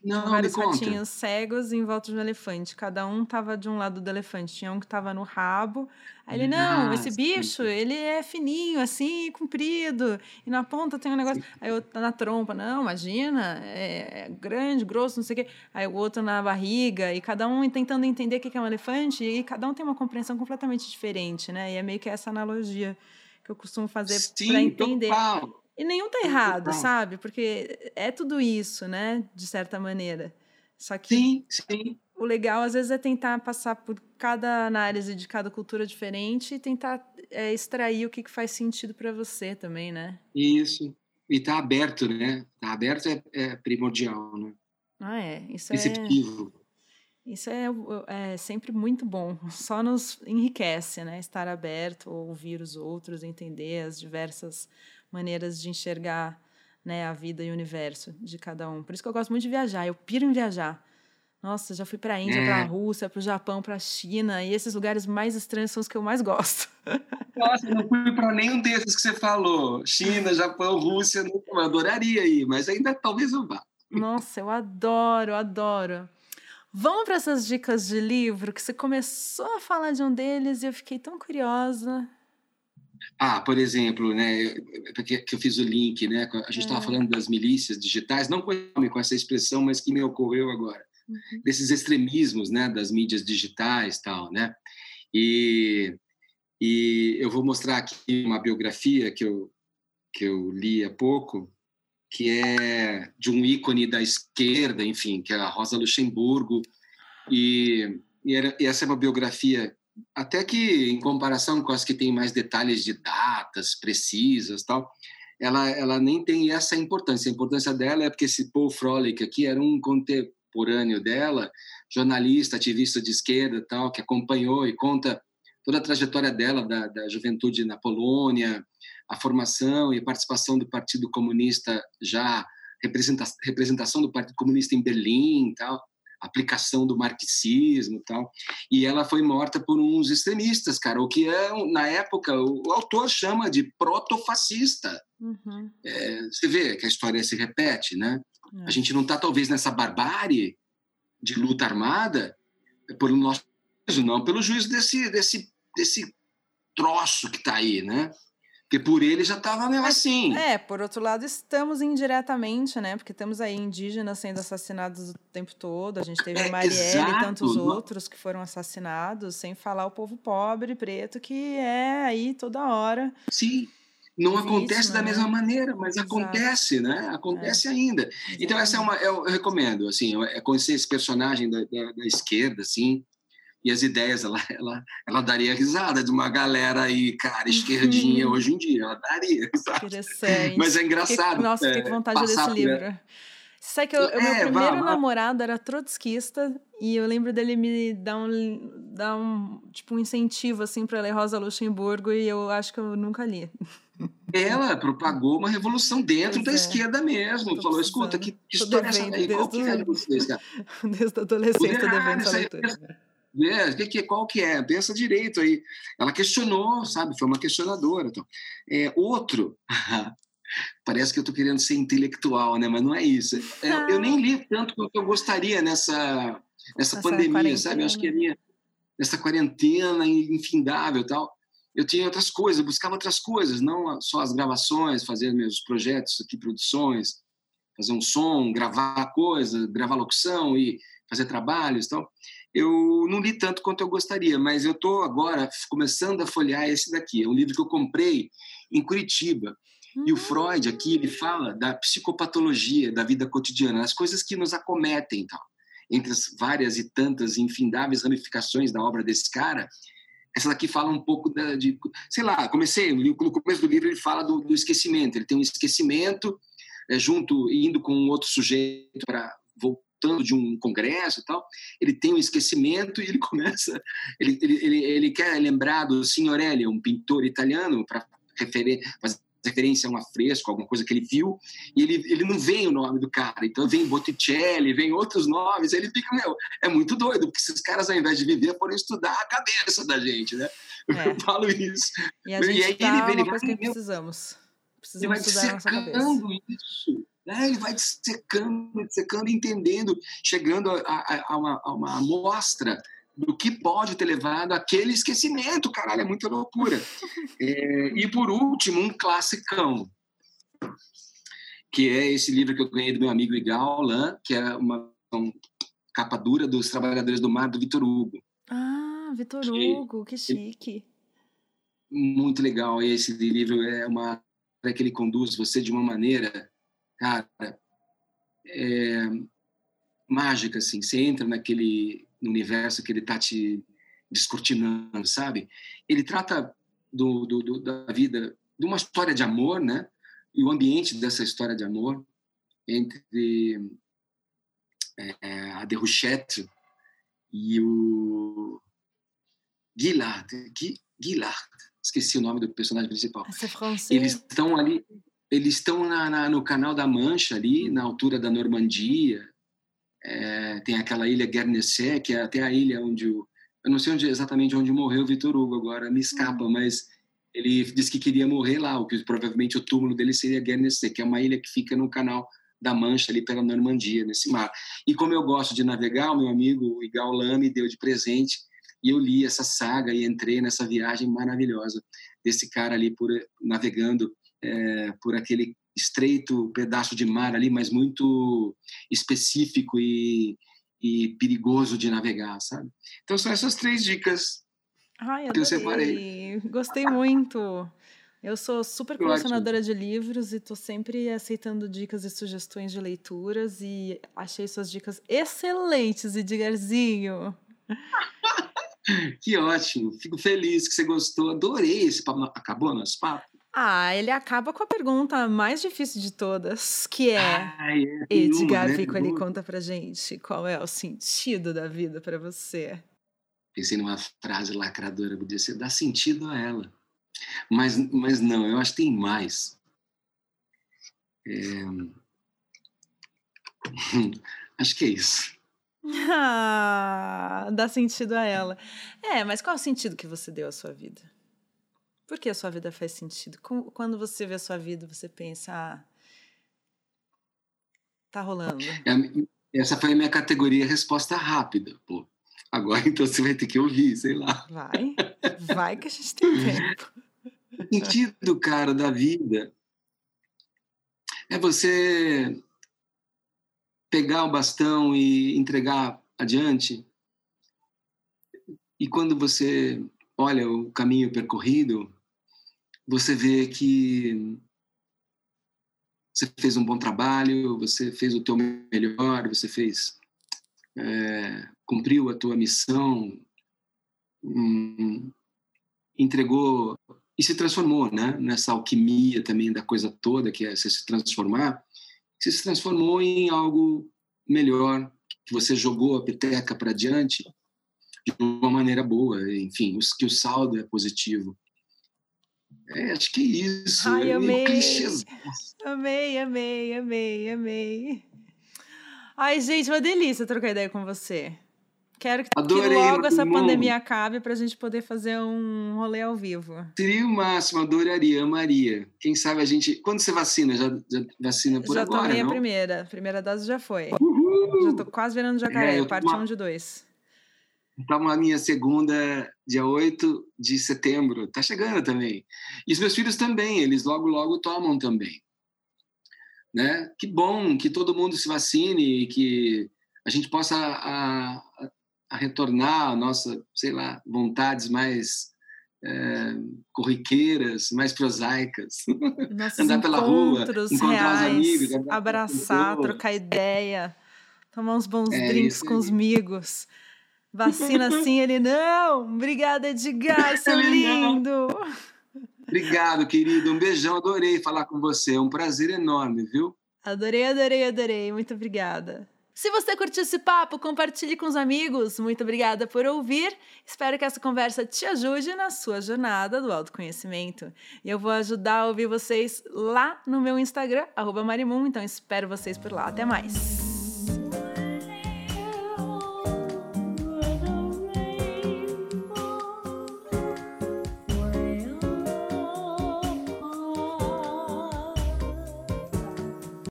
Não, vários ratinhos cegos em volta de um elefante. Cada um tava de um lado do elefante. Tinha um que tava no rabo. Aí ele, não, esse bicho, ele é fininho, assim, comprido. E na ponta tem um negócio. Aí outro na trompa. Não, imagina, é, é grande, grosso, não sei o quê. Aí o outro na barriga. E cada um tentando entender o que é um elefante. E cada um tem uma compreensão completamente diferente, né? E é meio que essa analogia que eu costumo fazer para entender. Total. E nenhum tá errado, sabe? Porque é tudo isso, né? De certa maneira. Só que sim, sim. o legal, às vezes, é tentar passar por cada análise de cada cultura diferente e tentar é, extrair o que, que faz sentido para você também, né? Isso. E tá aberto, né? Tá aberto é, é primordial, né? Ah, é. Isso Receptivo. é. Isso é, é sempre muito bom. [laughs] Só nos enriquece, né? Estar aberto, ouvir os outros, entender as diversas maneiras de enxergar né, a vida e o universo de cada um. Por isso que eu gosto muito de viajar. Eu piro em viajar. Nossa, já fui para a Índia, para a Rússia, para o Japão, para a China, e esses lugares mais estranhos são os que eu mais gosto. [laughs] Nossa, não fui para nenhum desses que você falou. China, Japão, Rússia, não, eu adoraria ir, mas ainda talvez eu vá. Nossa, eu adoro, adoro. Vamos para essas dicas de livro, que você começou a falar de um deles e eu fiquei tão curiosa. Ah, por exemplo, né, porque que eu fiz o link, né, a gente estava é. falando das milícias digitais, não com essa expressão, mas que me ocorreu agora, uhum. desses extremismos, né, das mídias digitais, tal, né, e, e eu vou mostrar aqui uma biografia que eu que eu li há pouco, que é de um ícone da esquerda, enfim, que é a Rosa Luxemburgo, e, e, era, e essa é uma biografia até que em comparação com as que têm mais detalhes de datas precisas tal, ela, ela nem tem essa importância. A importância dela é porque esse Paul Froelich aqui era um contemporâneo dela, jornalista, ativista de esquerda tal, que acompanhou e conta toda a trajetória dela da, da juventude na Polônia, a formação e a participação do Partido Comunista já representação do Partido Comunista em Berlim tal aplicação do marxismo e tal. E ela foi morta por uns extremistas, cara, o que é, na época, o, autor chama de protofascista. Uhum. É, você vê que a história se repete, né? É. A gente não está, talvez, nessa barbárie de luta armada por nosso não pelo juízo desse, desse, desse troço que está aí, né? Porque por ele já estava assim. É, por outro lado, estamos indiretamente, né? Porque temos aí indígenas sendo assassinados o tempo todo. A gente teve é, Marielle e tantos outros que foram assassinados, sem falar o povo pobre, preto, que é aí toda hora. Sim. Não acontece da né? mesma maneira, mas Exato. acontece, né? Acontece é. ainda. Então, essa é uma. Eu, eu recomendo, assim, é conhecer esse personagem da, da, da esquerda, assim, e as ideias, ela, ela, ela daria risada de uma galera aí, cara, esquerdinha uhum. hoje em dia, ela daria risada. Interessante. Mas é engraçado. Fiquei, nossa, fiquei com vontade de ler esse livro. Sabe que eu, é, meu primeiro vá, namorado era trotskista e eu lembro dele me dar um, dar um tipo um incentivo assim para ler Rosa Luxemburgo e eu acho que eu nunca li. Ela propagou uma revolução dentro pois da é. esquerda mesmo. Tô Falou, escuta, que, que história é essa aí? Qual que é de vocês, cara? Desde a adolescência, devendo essa leitura. É, que, que, qual que é? Pensa direito aí. Ela questionou, sabe? Foi uma questionadora. Então. É, outro, [laughs] parece que eu estou querendo ser intelectual, né? Mas não é isso. É, eu nem li tanto quanto eu gostaria nessa, nessa pandemia, sabe? Eu acho que a minha, nessa quarentena infindável tal, eu tinha outras coisas, eu buscava outras coisas, não só as gravações, fazer meus projetos aqui, produções, fazer um som, gravar coisas, gravar locução e fazer trabalhos e tal eu não li tanto quanto eu gostaria, mas eu estou agora começando a folhear esse daqui. É um livro que eu comprei em Curitiba. E o Freud aqui ele fala da psicopatologia da vida cotidiana, as coisas que nos acometem, tal. Entre as várias e tantas infindáveis ramificações da obra desse cara, essa daqui fala um pouco da, de, sei lá, comecei no começo do livro ele fala do, do esquecimento. Ele tem um esquecimento é, junto indo com um outro sujeito para voltando de um congresso e tal, ele tem um esquecimento e ele [laughs] começa, ele, ele, ele, ele quer lembrar do Signorelli, um pintor italiano, para fazer referência a um afresco, alguma coisa que ele viu, e ele, ele não vem o nome do cara. Então vem Botticelli, vem outros nomes, ele fica, meu, é muito doido, porque esses caras, ao invés de viver, foram estudar a cabeça da gente, né? É. Eu falo isso. E, a gente e aí tá ele, ele vai, que precisamos. Precisamos ele vai estudar a nossa cabeça. isso. Né? Ele vai dissecando, dissecando, entendendo, chegando a, a, a, uma, a uma amostra do que pode ter levado aquele esquecimento, caralho, é muita loucura. [laughs] É, e por último, um classicão, que é esse livro que eu ganhei do meu amigo Igal Lan, que é uma, uma capa dura dos Trabalhadores do Mar, do Vitor Hugo. Ah, Vitor Hugo, que chique. Muito legal. E esse livro é uma é que ele conduz você de uma maneira, cara, é, mágica, assim. Você entra naquele universo que ele está te descortinando, sabe? Ele trata do, do, do, da vida, de uma história de amor, né? E o ambiente dessa história de amor entre é, a Deruchette e o Guillard, Guillard, esqueci o nome do personagem principal. Eles estão ali, eles estão na, na, no canal da Mancha ali, na altura da Normandia, é, tem aquela ilha Guernesey, que é até a ilha onde o, eu não sei onde, exatamente onde morreu o Vitor Hugo agora, me escapa, uhum. mas ele disse que queria morrer lá, o que provavelmente o túmulo dele seria Guernesey, que é uma ilha que fica no canal da Mancha ali pela Normandia, nesse mar. E como eu gosto de navegar, o meu amigo Igal Lame deu de presente e eu li essa saga e entrei nessa viagem maravilhosa desse cara ali por navegando é, por aquele estreito pedaço de mar ali, mas muito específico e, e perigoso de navegar, sabe? Então são essas três dicas Ai, que eu separei. Gostei muito. Eu sou super colecionadora de livros e estou sempre aceitando dicas e sugestões de leituras e achei suas dicas excelentes, Edgarzinho. [laughs] que ótimo, fico feliz que você gostou, adorei esse papo. Acabou nosso papo? Ah, ele acaba com a pergunta mais difícil de todas, que é, Ai, é Edgar Vico, ele conta pra gente qual é o sentido da vida para você. Pensei numa frase lacradora, podia ser dar sentido a ela. Mas, mas não, eu acho que tem mais. É... [laughs] acho que é isso. [laughs] Ah, dá sentido a ela. É, mas qual é o sentido que você deu à sua vida? Por que a sua vida faz sentido? Quando você vê a sua vida, você pensa, ah, tá rolando. É, essa foi a minha categoria resposta rápida, pô. Agora [laughs] então você vai ter que ouvir, sei lá. Vai, vai que a gente tem [laughs] tempo. O sentido, cara, da vida é você pegar o bastão e entregar adiante. E quando você olha o caminho percorrido, você vê que você fez um bom trabalho, você fez o teu melhor, você fez é, cumpriu a tua missão, hum, entregou e se transformou, né? Nessa alquimia também da coisa toda que é você se transformar, você se transformou em algo melhor, que você jogou a peteca para diante de uma maneira boa, enfim, que o saldo é positivo. É, acho que é isso. Ai, é amei. Amei, amei, amei, amei. Ai, gente, uma delícia trocar ideia com você. Quero que, Adorei, que logo essa pandemia acabe para a gente poder fazer um rolê ao vivo. Seria o máximo, adoraria, amaria. Quem sabe a gente. Quando você vacina? Já, já vacina por já agora? Já tomei não? a primeira. A primeira dose já foi. Uhul! Já tô quase virando jacaré, é, parte 1 um de 2. Toma a minha segunda, dia 8 de setembro. Tá chegando também. E os meus filhos também, eles logo, logo tomam também. Né? Que bom que todo mundo se vacine e que a gente possa a, a, a retornar a nossa, sei lá, vontades mais é, corriqueiras, mais prosaicas. Nossos [laughs] Andar pela rua, encontrar reais, os amigos, abraçar, trocar ideia, tomar uns bons é, drinks com os amigos. Vacina [laughs] sim, ele não. Obrigada, Edgar, [laughs] seu lindo. Obrigado, querido. Um beijão, adorei falar com você. É um prazer enorme, viu? Adorei, adorei, adorei. Muito obrigada. Se você curtiu esse papo, compartilhe com os amigos. Muito obrigada por ouvir. Espero que essa conversa te ajude na sua jornada do autoconhecimento. E eu vou ajudar a ouvir vocês lá no meu Instagram, Marimun. Então espero vocês por lá. Até mais.